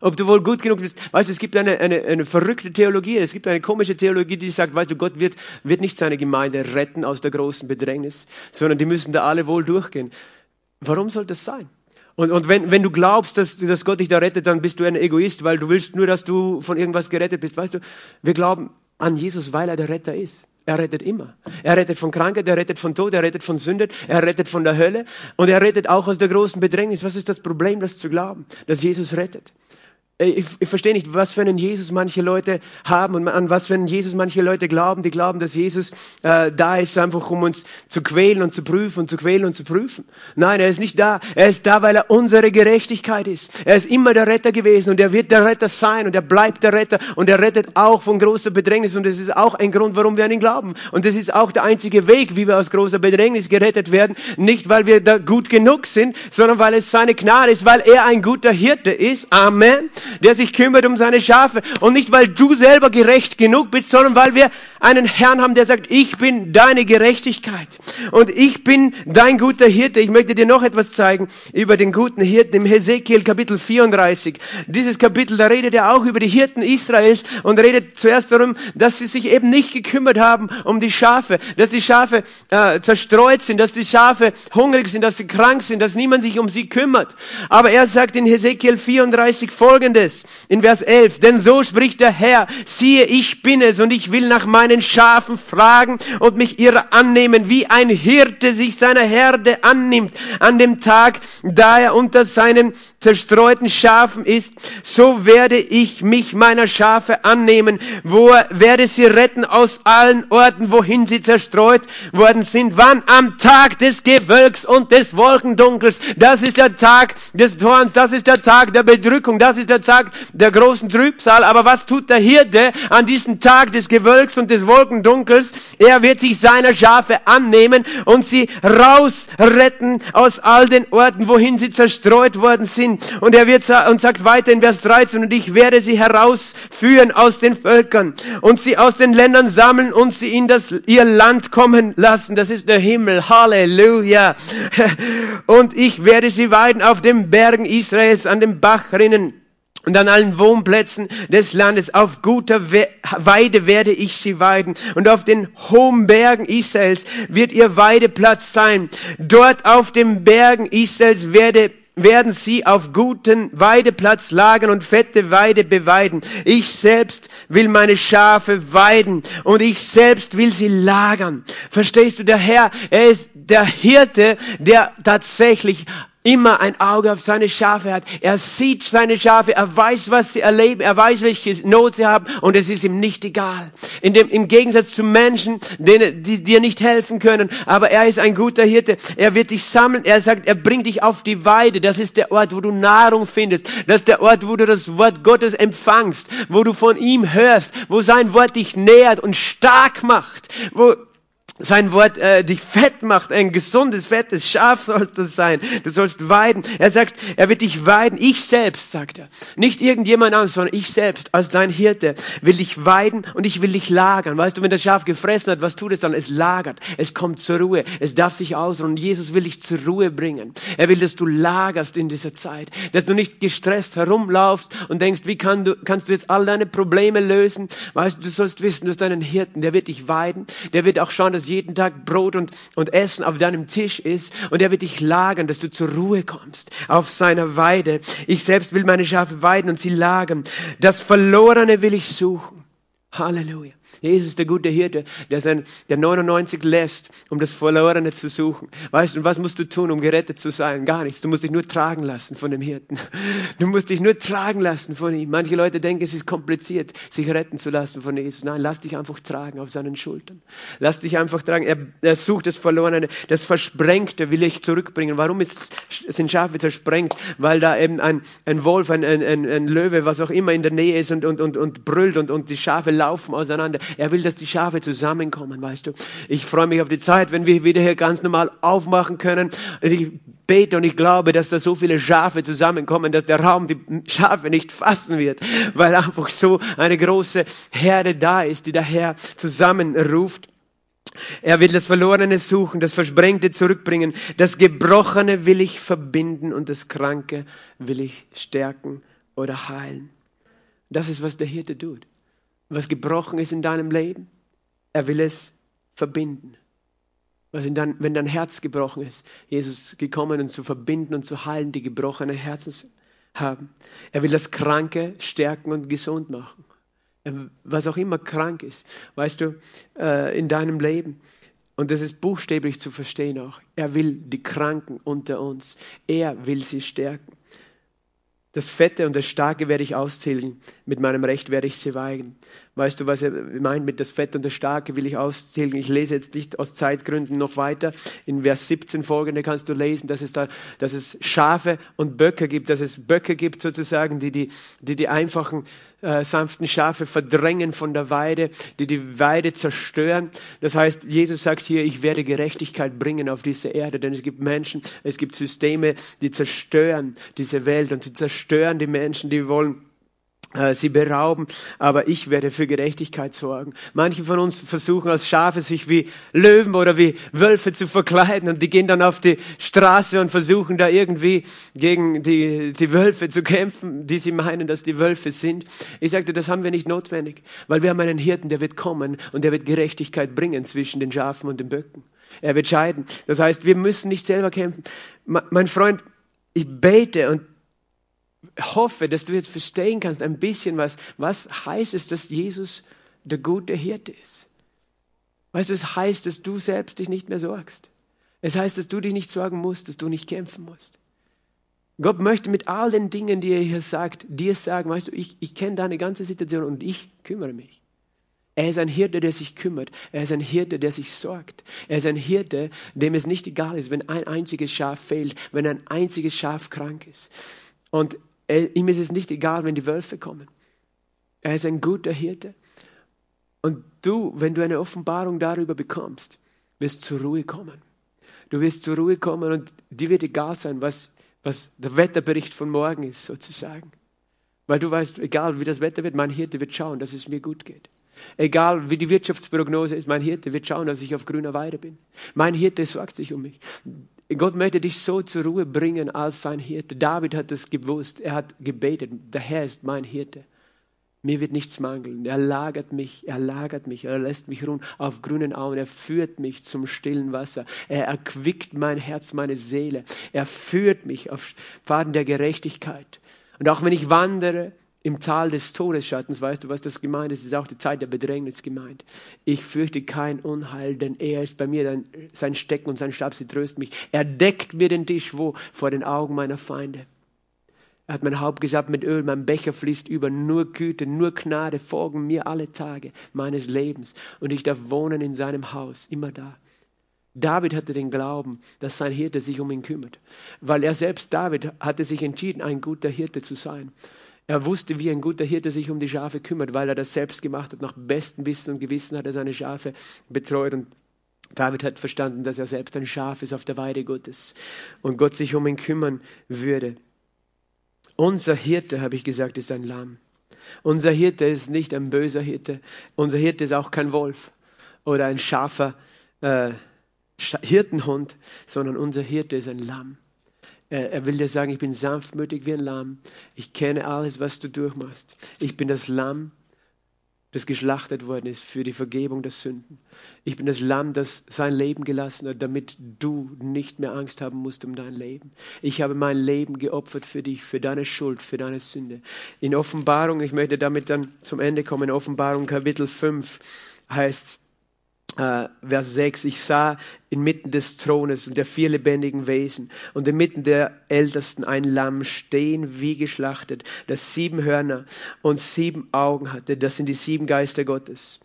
Ob du wohl gut genug bist. Weißt du, es gibt eine, eine, eine verrückte Theologie, es gibt eine komische Theologie, die sagt, weißt du, Gott wird, wird nicht seine Gemeinde retten aus der großen Bedrängnis, sondern die müssen da alle wohl durchgehen. Warum soll das sein? Und, und wenn, wenn du glaubst, dass, dass Gott dich da rettet, dann bist du ein Egoist, weil du willst nur, dass du von irgendwas gerettet bist. Weißt du, wir glauben an Jesus, weil er der Retter ist. Er rettet immer. Er rettet von Krankheit, er rettet von Tod, er rettet von Sünde, er rettet von der Hölle und er rettet auch aus der großen Bedrängnis. Was ist das Problem, das zu glauben, dass Jesus rettet? Ich, ich verstehe nicht, was für einen Jesus manche Leute haben und an was für einen Jesus manche Leute glauben. Die glauben, dass Jesus äh, da ist, einfach um uns zu quälen und zu prüfen und zu quälen und zu prüfen. Nein, er ist nicht da. Er ist da, weil er unsere Gerechtigkeit ist. Er ist immer der Retter gewesen und er wird der Retter sein und er bleibt der Retter und er rettet auch von großer Bedrängnis und das ist auch ein Grund, warum wir an ihn glauben. Und das ist auch der einzige Weg, wie wir aus großer Bedrängnis gerettet werden. Nicht, weil wir da gut genug sind, sondern weil es seine Gnade ist, weil er ein guter Hirte ist. Amen der sich kümmert um seine Schafe. Und nicht, weil du selber gerecht genug bist, sondern weil wir einen Herrn haben, der sagt, ich bin deine Gerechtigkeit. Und ich bin dein guter Hirte. Ich möchte dir noch etwas zeigen über den guten Hirten im Hesekiel Kapitel 34. Dieses Kapitel, da redet er auch über die Hirten Israels und redet zuerst darum, dass sie sich eben nicht gekümmert haben um die Schafe, dass die Schafe äh, zerstreut sind, dass die Schafe hungrig sind, dass sie krank sind, dass niemand sich um sie kümmert. Aber er sagt in Hesekiel 34 folgendes, folgendes in Vers 11. Denn so spricht der Herr, siehe, ich bin es und ich will nach meinen Schafen fragen und mich ihrer annehmen, wie ein Hirte sich seiner Herde annimmt an dem Tag, da er unter seinen zerstreuten Schafen ist. So werde ich mich meiner Schafe annehmen, wo er werde sie retten aus allen Orten, wohin sie zerstreut worden sind. Wann? Am Tag des Gewölks und des Wolkendunkels. Das ist der Tag des Zorns, das ist der Tag der Bedrückung, das ist der Tag der großen Trübsal. Aber was tut der Hirte an diesem Tag des Gewölks und des Wolkendunkels? Er wird sich seiner Schafe annehmen und sie rausretten aus all den Orten, wohin sie zerstreut worden sind. Und er wird und sagt weiter in Vers 13, und ich werde sie herausführen aus den Völkern und sie aus den Ländern sammeln und sie in das, ihr Land kommen lassen. Das ist der Himmel. Halleluja. Und ich werde sie weiden auf den Bergen Israels, an den Bachrinnen und an allen Wohnplätzen des Landes, auf guter Weide werde ich sie weiden. Und auf den hohen Bergen Israels wird ihr Weideplatz sein. Dort auf den Bergen Israels werde werden sie auf guten Weideplatz lagern und fette Weide beweiden. Ich selbst will meine Schafe weiden und ich selbst will sie lagern. Verstehst du, der Herr, er ist der Hirte, der tatsächlich immer ein Auge auf seine Schafe hat. Er sieht seine Schafe, er weiß, was sie erleben, er weiß, welche Not sie haben und es ist ihm nicht egal. In dem, Im Gegensatz zu Menschen, denen, die dir nicht helfen können, aber er ist ein guter Hirte. Er wird dich sammeln, er sagt, er bringt dich auf die Weide. Das ist der Ort, wo du Nahrung findest. Das ist der Ort, wo du das Wort Gottes empfangst, wo du von ihm hörst, wo sein Wort dich nährt und stark macht, wo sein Wort äh, dich fett macht, ein gesundes, fettes Schaf sollst du sein. Du sollst weiden. Er sagt, er wird dich weiden. Ich selbst, sagt er. Nicht irgendjemand anderes, sondern ich selbst als dein Hirte will dich weiden und ich will dich lagern. Weißt du, wenn das Schaf gefressen hat, was tut es dann? Es lagert. Es kommt zur Ruhe. Es darf sich ausruhen. Jesus will dich zur Ruhe bringen. Er will, dass du lagerst in dieser Zeit. Dass du nicht gestresst herumlaufst und denkst, wie kann du, kannst du jetzt all deine Probleme lösen? Weißt du, du sollst wissen, du hast deinen Hirten. Der wird dich weiden. Der wird auch schauen, dass jeden Tag Brot und, und Essen auf deinem Tisch ist und er wird dich lagern, dass du zur Ruhe kommst auf seiner Weide. Ich selbst will meine Schafe weiden und sie lagern. Das Verlorene will ich suchen. Halleluja. Jesus ist der gute Hirte, der, sein, der 99 lässt, um das Verlorene zu suchen. Weißt du, was musst du tun, um gerettet zu sein? Gar nichts. Du musst dich nur tragen lassen von dem Hirten. Du musst dich nur tragen lassen von ihm. Manche Leute denken, es ist kompliziert, sich retten zu lassen von Jesus. Nein, lass dich einfach tragen auf seinen Schultern. Lass dich einfach tragen. Er, er sucht das Verlorene. Das Versprengte will ich zurückbringen. Warum ist, sind Schafe zersprengt? Weil da eben ein, ein Wolf, ein, ein, ein Löwe, was auch immer in der Nähe ist und, und, und, und brüllt und, und die Schafe laufen auseinander. Er will, dass die Schafe zusammenkommen, weißt du. Ich freue mich auf die Zeit, wenn wir wieder hier ganz normal aufmachen können. Ich bete und ich glaube, dass da so viele Schafe zusammenkommen, dass der Raum die Schafe nicht fassen wird, weil einfach so eine große Herde da ist, die der Herr zusammenruft. Er will das Verlorene suchen, das Versprengte zurückbringen, das Gebrochene will ich verbinden und das Kranke will ich stärken oder heilen. Das ist, was der Hirte tut. Was gebrochen ist in deinem Leben, er will es verbinden. Was in dein, wenn dein Herz gebrochen ist, Jesus gekommen, um zu verbinden und zu heilen, die gebrochene Herzen haben. Er will das Kranke stärken und gesund machen. Was auch immer krank ist, weißt du, äh, in deinem Leben. Und das ist buchstäblich zu verstehen auch. Er will die Kranken unter uns. Er will sie stärken. Das Fette und das Starke werde ich auszählen, mit meinem Recht werde ich sie weigern. Weißt du, was er meint mit das Fette und das Starke will ich auszählen? Ich lese jetzt nicht aus Zeitgründen noch weiter. In Vers 17 folgende kannst du lesen, dass es da, dass es Schafe und Böcke gibt, dass es Böcke gibt sozusagen, die die, die, die einfachen, äh, sanften Schafe verdrängen von der Weide, die die Weide zerstören. Das heißt, Jesus sagt hier, ich werde Gerechtigkeit bringen auf diese Erde, denn es gibt Menschen, es gibt Systeme, die zerstören diese Welt und sie zerstören die Menschen, die wollen sie berauben, aber ich werde für Gerechtigkeit sorgen. Manche von uns versuchen als Schafe sich wie Löwen oder wie Wölfe zu verkleiden und die gehen dann auf die Straße und versuchen da irgendwie gegen die, die Wölfe zu kämpfen, die sie meinen, dass die Wölfe sind. Ich sagte, das haben wir nicht notwendig, weil wir haben einen Hirten, der wird kommen und der wird Gerechtigkeit bringen zwischen den Schafen und den Böcken. Er wird scheiden. Das heißt, wir müssen nicht selber kämpfen. Mein Freund, ich bete und hoffe, dass du jetzt verstehen kannst ein bisschen was, was heißt es, dass Jesus der gute Hirte ist. Weißt du, es heißt, dass du selbst dich nicht mehr sorgst. Es heißt, dass du dich nicht sorgen musst, dass du nicht kämpfen musst. Gott möchte mit all den Dingen, die er hier sagt, dir sagen, weißt du, ich, ich kenne deine ganze Situation und ich kümmere mich. Er ist ein Hirte, der sich kümmert. Er ist ein Hirte, der sich sorgt. Er ist ein Hirte, dem es nicht egal ist, wenn ein einziges Schaf fehlt, wenn ein einziges Schaf krank ist. Und ihm ist es nicht egal, wenn die Wölfe kommen. Er ist ein guter Hirte. Und du, wenn du eine Offenbarung darüber bekommst, wirst zur Ruhe kommen. Du wirst zur Ruhe kommen und dir wird egal sein, was, was der Wetterbericht von morgen ist, sozusagen. Weil du weißt, egal wie das Wetter wird, mein Hirte wird schauen, dass es mir gut geht. Egal wie die Wirtschaftsprognose ist, mein Hirte wird schauen, dass ich auf grüner Weide bin. Mein Hirte sorgt sich um mich. Gott möchte dich so zur Ruhe bringen als sein Hirte. David hat es gewusst. Er hat gebetet. Der Herr ist mein Hirte. Mir wird nichts mangeln. Er lagert mich, er lagert mich, er lässt mich ruhen auf grünen Auen. Er führt mich zum stillen Wasser. Er erquickt mein Herz, meine Seele. Er führt mich auf Pfaden der Gerechtigkeit. Und auch wenn ich wandere im Tal des Todesschattens, weißt du, was das gemeint ist? Es ist auch die Zeit der Bedrängnis gemeint. Ich fürchte kein Unheil, denn er ist bei mir, sein Stecken und sein Stab, sie tröst mich. Er deckt mir den Tisch wo? Vor den Augen meiner Feinde. Er hat mein Haupt gesabt mit Öl, mein Becher fließt über, nur Güte, nur Gnade folgen mir alle Tage meines Lebens und ich darf wohnen in seinem Haus, immer da. David hatte den Glauben, dass sein Hirte sich um ihn kümmert, weil er selbst, David, hatte sich entschieden, ein guter Hirte zu sein. Er wusste, wie ein guter Hirte sich um die Schafe kümmert, weil er das selbst gemacht hat. Nach bestem Wissen und Gewissen hat er seine Schafe betreut und David hat verstanden, dass er selbst ein Schaf ist auf der Weide Gottes und Gott sich um ihn kümmern würde. Unser Hirte, habe ich gesagt, ist ein Lamm. Unser Hirte ist nicht ein böser Hirte. Unser Hirte ist auch kein Wolf oder ein scharfer äh, Hirtenhund, sondern unser Hirte ist ein Lamm. Er will dir sagen, ich bin sanftmütig wie ein Lamm. Ich kenne alles, was du durchmachst. Ich bin das Lamm, das geschlachtet worden ist für die Vergebung der Sünden. Ich bin das Lamm, das sein Leben gelassen hat, damit du nicht mehr Angst haben musst um dein Leben. Ich habe mein Leben geopfert für dich, für deine Schuld, für deine Sünde. In Offenbarung, ich möchte damit dann zum Ende kommen, in Offenbarung Kapitel 5 heißt äh, Vers 6, ich sah inmitten des Thrones und der vier lebendigen Wesen und inmitten der Ältesten ein Lamm stehen wie geschlachtet, das sieben Hörner und sieben Augen hatte. Das sind die sieben Geister Gottes.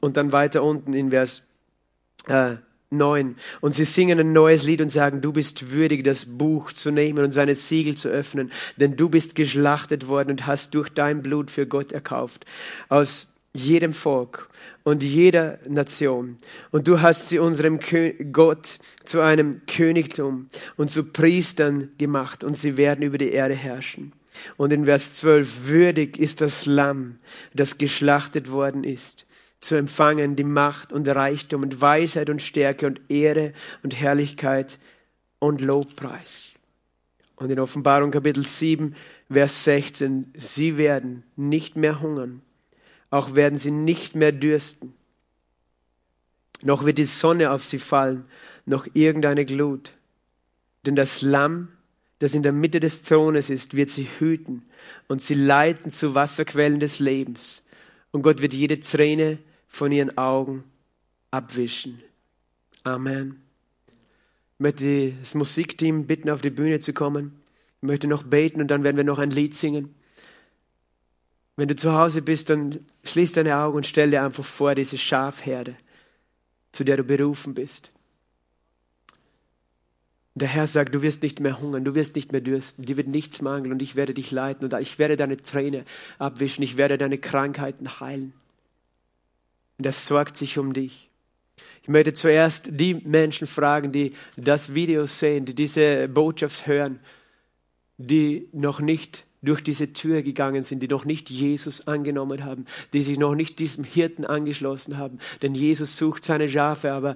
Und dann weiter unten in Vers äh, 9. Und sie singen ein neues Lied und sagen, du bist würdig, das Buch zu nehmen und seine Siegel zu öffnen, denn du bist geschlachtet worden und hast durch dein Blut für Gott erkauft. Aus jedem Volk und jeder Nation. Und du hast sie unserem Gott zu einem Königtum und zu Priestern gemacht und sie werden über die Erde herrschen. Und in Vers 12, würdig ist das Lamm, das geschlachtet worden ist, zu empfangen die Macht und Reichtum und Weisheit und Stärke und Ehre und Herrlichkeit und Lobpreis. Und in Offenbarung Kapitel 7, Vers 16, sie werden nicht mehr hungern, auch werden sie nicht mehr dürsten, noch wird die Sonne auf sie fallen, noch irgendeine Glut. Denn das Lamm, das in der Mitte des Thrones ist, wird sie hüten und sie leiten zu Wasserquellen des Lebens. Und Gott wird jede Träne von ihren Augen abwischen. Amen. Ich möchte das Musikteam bitten, auf die Bühne zu kommen. Ich möchte noch beten und dann werden wir noch ein Lied singen. Wenn du zu Hause bist, dann schließ deine Augen und stell dir einfach vor, diese Schafherde, zu der du berufen bist. Und der Herr sagt, du wirst nicht mehr hungern, du wirst nicht mehr dürsten, dir wird nichts mangeln und ich werde dich leiten und ich werde deine Träne abwischen, ich werde deine Krankheiten heilen. Und er sorgt sich um dich. Ich möchte zuerst die Menschen fragen, die das Video sehen, die diese Botschaft hören, die noch nicht durch diese Tür gegangen sind, die noch nicht Jesus angenommen haben, die sich noch nicht diesem Hirten angeschlossen haben. Denn Jesus sucht seine Schafe, aber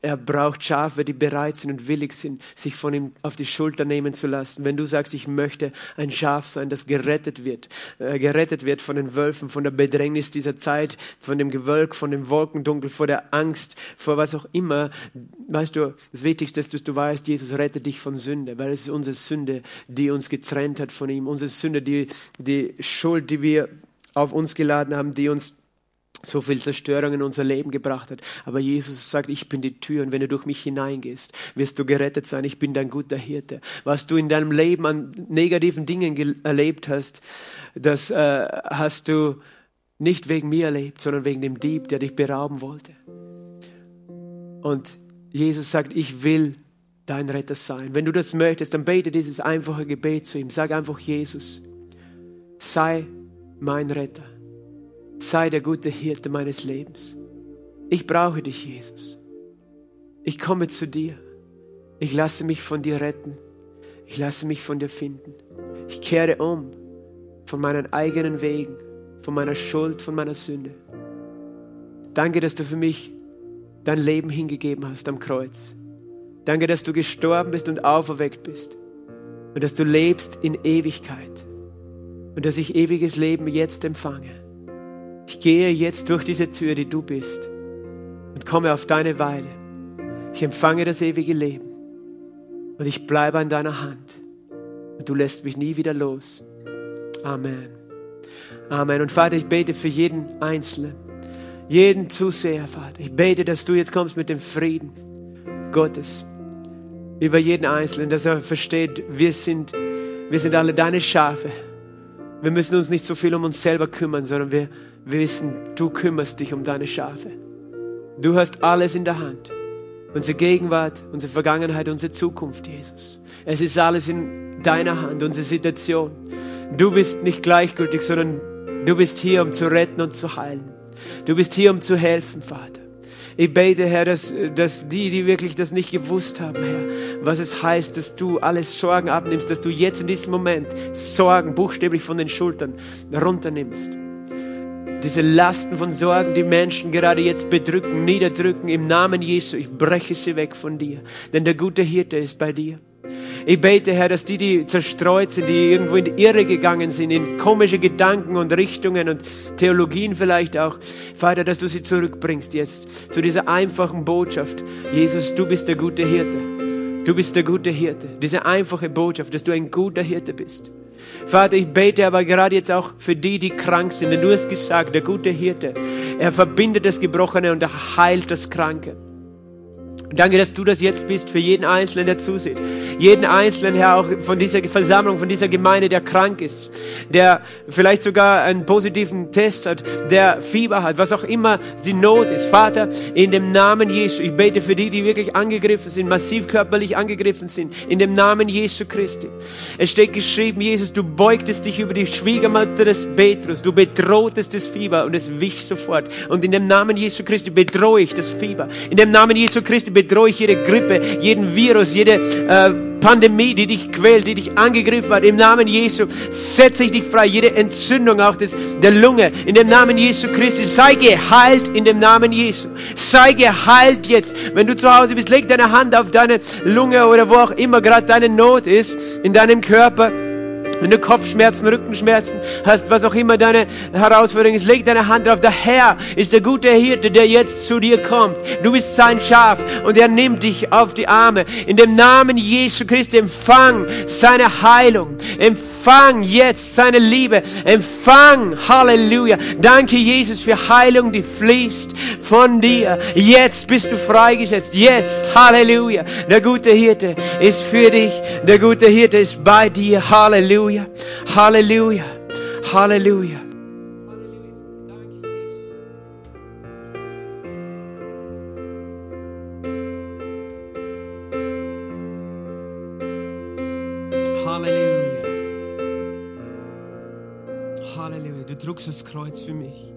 er braucht Schafe, die bereit sind und willig sind, sich von ihm auf die Schulter nehmen zu lassen. Wenn du sagst, ich möchte ein Schaf sein, das gerettet wird, äh, gerettet wird von den Wölfen, von der Bedrängnis dieser Zeit, von dem Gewölk, von dem Wolkendunkel, vor der Angst, vor was auch immer, weißt du, das Wichtigste ist, dass du weißt, Jesus rettet dich von Sünde, weil es ist unsere Sünde, die uns getrennt hat von ihm, unsere Sünde, die, die Schuld, die wir auf uns geladen haben, die uns so viel Zerstörung in unser Leben gebracht hat. Aber Jesus sagt, ich bin die Tür und wenn du durch mich hineingehst, wirst du gerettet sein. Ich bin dein guter Hirte. Was du in deinem Leben an negativen Dingen erlebt hast, das äh, hast du nicht wegen mir erlebt, sondern wegen dem Dieb, der dich berauben wollte. Und Jesus sagt, ich will dein Retter sein. Wenn du das möchtest, dann bete dieses einfache Gebet zu ihm. Sag einfach, Jesus, sei mein Retter. Sei der gute Hirte meines Lebens. Ich brauche dich, Jesus. Ich komme zu dir. Ich lasse mich von dir retten. Ich lasse mich von dir finden. Ich kehre um von meinen eigenen Wegen, von meiner Schuld, von meiner Sünde. Danke, dass du für mich dein Leben hingegeben hast am Kreuz. Danke, dass du gestorben bist und auferweckt bist. Und dass du lebst in Ewigkeit. Und dass ich ewiges Leben jetzt empfange. Ich gehe jetzt durch diese Tür, die du bist. Und komme auf deine Weide. Ich empfange das ewige Leben. Und ich bleibe an deiner Hand. Und du lässt mich nie wieder los. Amen. Amen. Und Vater, ich bete für jeden Einzelnen. Jeden Zuseher, Vater. Ich bete, dass du jetzt kommst mit dem Frieden Gottes über jeden Einzelnen, dass er versteht, wir sind, wir sind alle deine Schafe. Wir müssen uns nicht so viel um uns selber kümmern, sondern wir, wir wissen, du kümmerst dich um deine Schafe. Du hast alles in der Hand. Unsere Gegenwart, unsere Vergangenheit, unsere Zukunft, Jesus. Es ist alles in deiner Hand, unsere Situation. Du bist nicht gleichgültig, sondern du bist hier, um zu retten und zu heilen. Du bist hier, um zu helfen, Vater. Ich bete, Herr, dass, dass die, die wirklich das nicht gewusst haben, Herr, was es heißt, dass du alles Sorgen abnimmst, dass du jetzt in diesem Moment Sorgen buchstäblich von den Schultern runternimmst. Diese Lasten von Sorgen, die Menschen gerade jetzt bedrücken, niederdrücken, im Namen Jesu, ich breche sie weg von dir, denn der gute Hirte ist bei dir. Ich bete, Herr, dass die, die zerstreut sind, die irgendwo in die Irre gegangen sind, in komische Gedanken und Richtungen und Theologien vielleicht auch, Vater, dass du sie zurückbringst jetzt zu dieser einfachen Botschaft. Jesus, du bist der gute Hirte. Du bist der gute Hirte. Diese einfache Botschaft, dass du ein guter Hirte bist. Vater, ich bete aber gerade jetzt auch für die, die krank sind, denn du hast gesagt, der gute Hirte, er verbindet das Gebrochene und er heilt das Kranke. Danke, dass du das jetzt bist für jeden Einzelnen, der zusieht. Jeden Einzelnen, Herr, auch von dieser Versammlung, von dieser Gemeinde, der krank ist, der vielleicht sogar einen positiven Test hat, der Fieber hat, was auch immer die Not ist. Vater, in dem Namen Jesu, ich bete für die, die wirklich angegriffen sind, massiv körperlich angegriffen sind, in dem Namen Jesu Christi. Es steht geschrieben, Jesus, du beugtest dich über die Schwiegermutter des Petrus, du bedrohtest das Fieber und es wich sofort. Und in dem Namen Jesu Christi bedrohe ich das Fieber. In dem Namen Jesu Christi bedrohe ich jede Grippe, jeden Virus, jede äh, Pandemie, die dich quält, die dich angegriffen hat, im Namen Jesu, setze ich dich frei. Jede Entzündung auch des, der Lunge, in dem Namen Jesu Christi, sei geheilt in dem Namen Jesu. Sei geheilt jetzt. Wenn du zu Hause bist, leg deine Hand auf deine Lunge oder wo auch immer gerade deine Not ist, in deinem Körper. Wenn du Kopfschmerzen, Rückenschmerzen hast, was auch immer deine Herausforderung ist, leg deine Hand drauf. Der Herr ist der gute Hirte, der jetzt zu dir kommt. Du bist sein Schaf und er nimmt dich auf die Arme. In dem Namen Jesu Christi empfang seine Heilung. Empfang jetzt seine Liebe. Empfang, Halleluja. Danke Jesus für Heilung, die fließt von dir. Jetzt bist du freigesetzt. Jetzt, Halleluja. Der gute Hirte ist für dich. Der gute Hirte ist bei dir. Halleluja. Halleluja. Halleluja. Das Kreuz für mich.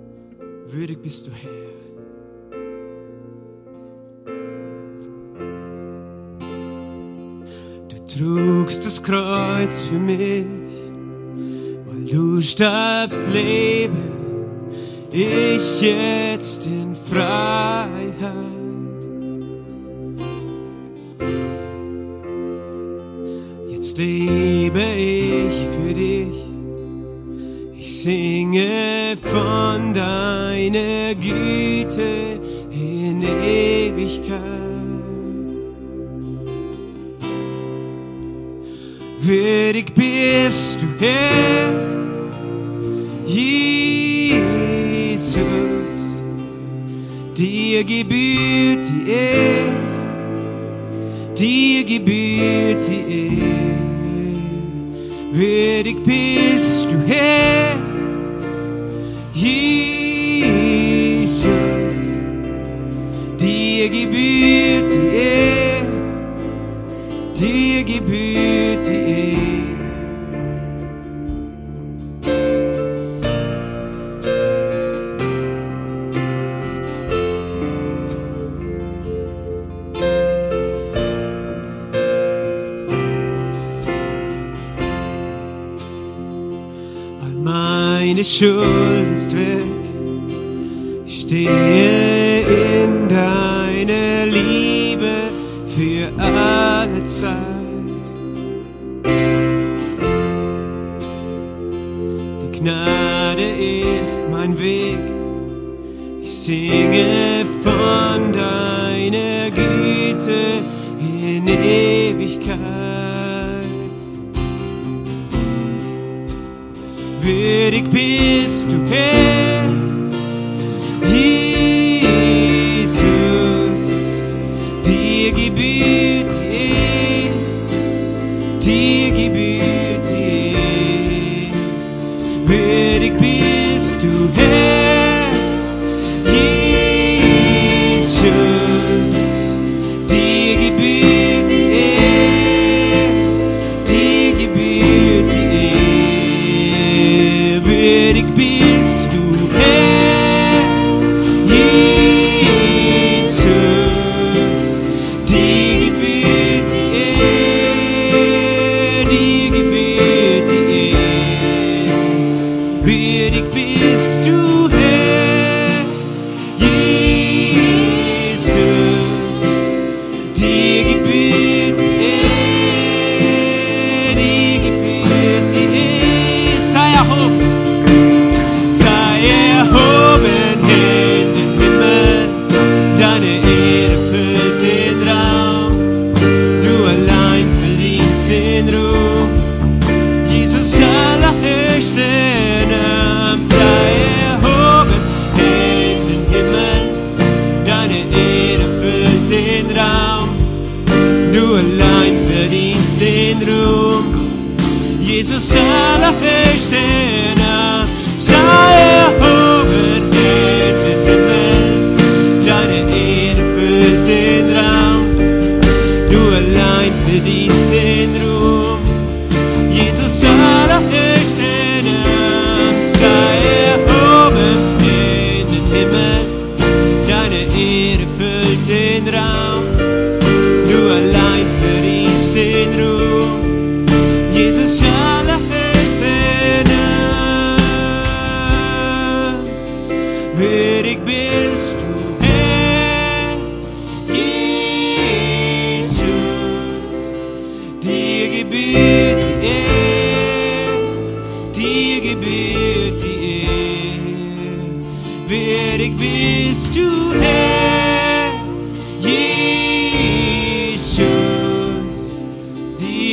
Würdig bist du, Herr. Du trugst das Kreuz für mich, weil du starbst, lebe ich jetzt in Freiheit. Jetzt lebe ich singe von deiner Güte in Ewigkeit. Würdig bist du, Herr, Jesus, dir gebührt die Ehre, dir gebührt die Ehre. Würdig bist du, Herr, meine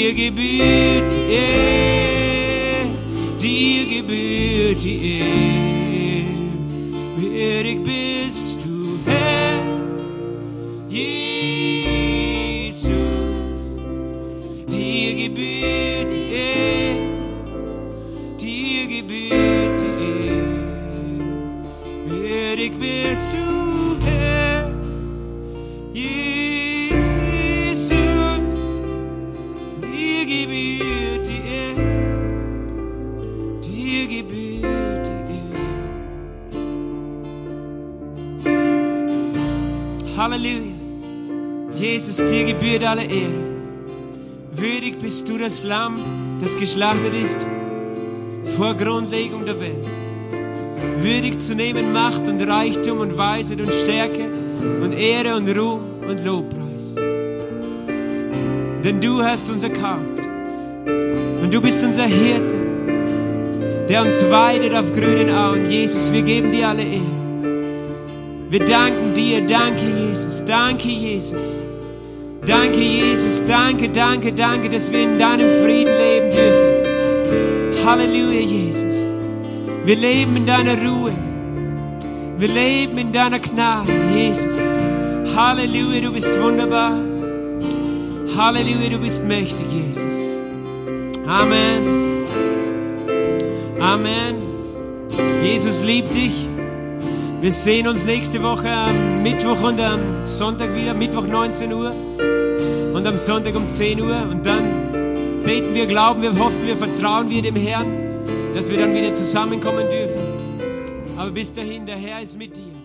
dir gebührt die Ehre, dir gebührt die Ehre. Würdig bist du, Jesus, dir gebührt alle Ehre. Würdig bist du das Lamm, das geschlachtet ist vor Grundlegung der Welt. Würdig zu nehmen Macht und Reichtum und Weisheit und Stärke und Ehre und Ruhm und Lobpreis. Denn du hast uns erkauft. Und du bist unser Hirte, der uns weidet auf grünen Auen. Jesus, wir geben dir alle Ehre. Wir danken dir, danke Jesus, danke Jesus. Danke Jesus, danke, danke, danke, dass wir in deinem Frieden leben dürfen. Halleluja Jesus. Wir leben in deiner Ruhe. Wir leben in deiner Gnade, Jesus. Halleluja, du bist wunderbar. Halleluja, du bist mächtig, Jesus. Amen. Amen. Jesus liebt dich. Wir sehen uns nächste Woche am Mittwoch und am Sonntag wieder, Mittwoch 19 Uhr und am Sonntag um 10 Uhr. Und dann beten wir, glauben wir, hoffen wir, vertrauen wir dem Herrn, dass wir dann wieder zusammenkommen dürfen. Aber bis dahin, der Herr ist mit dir.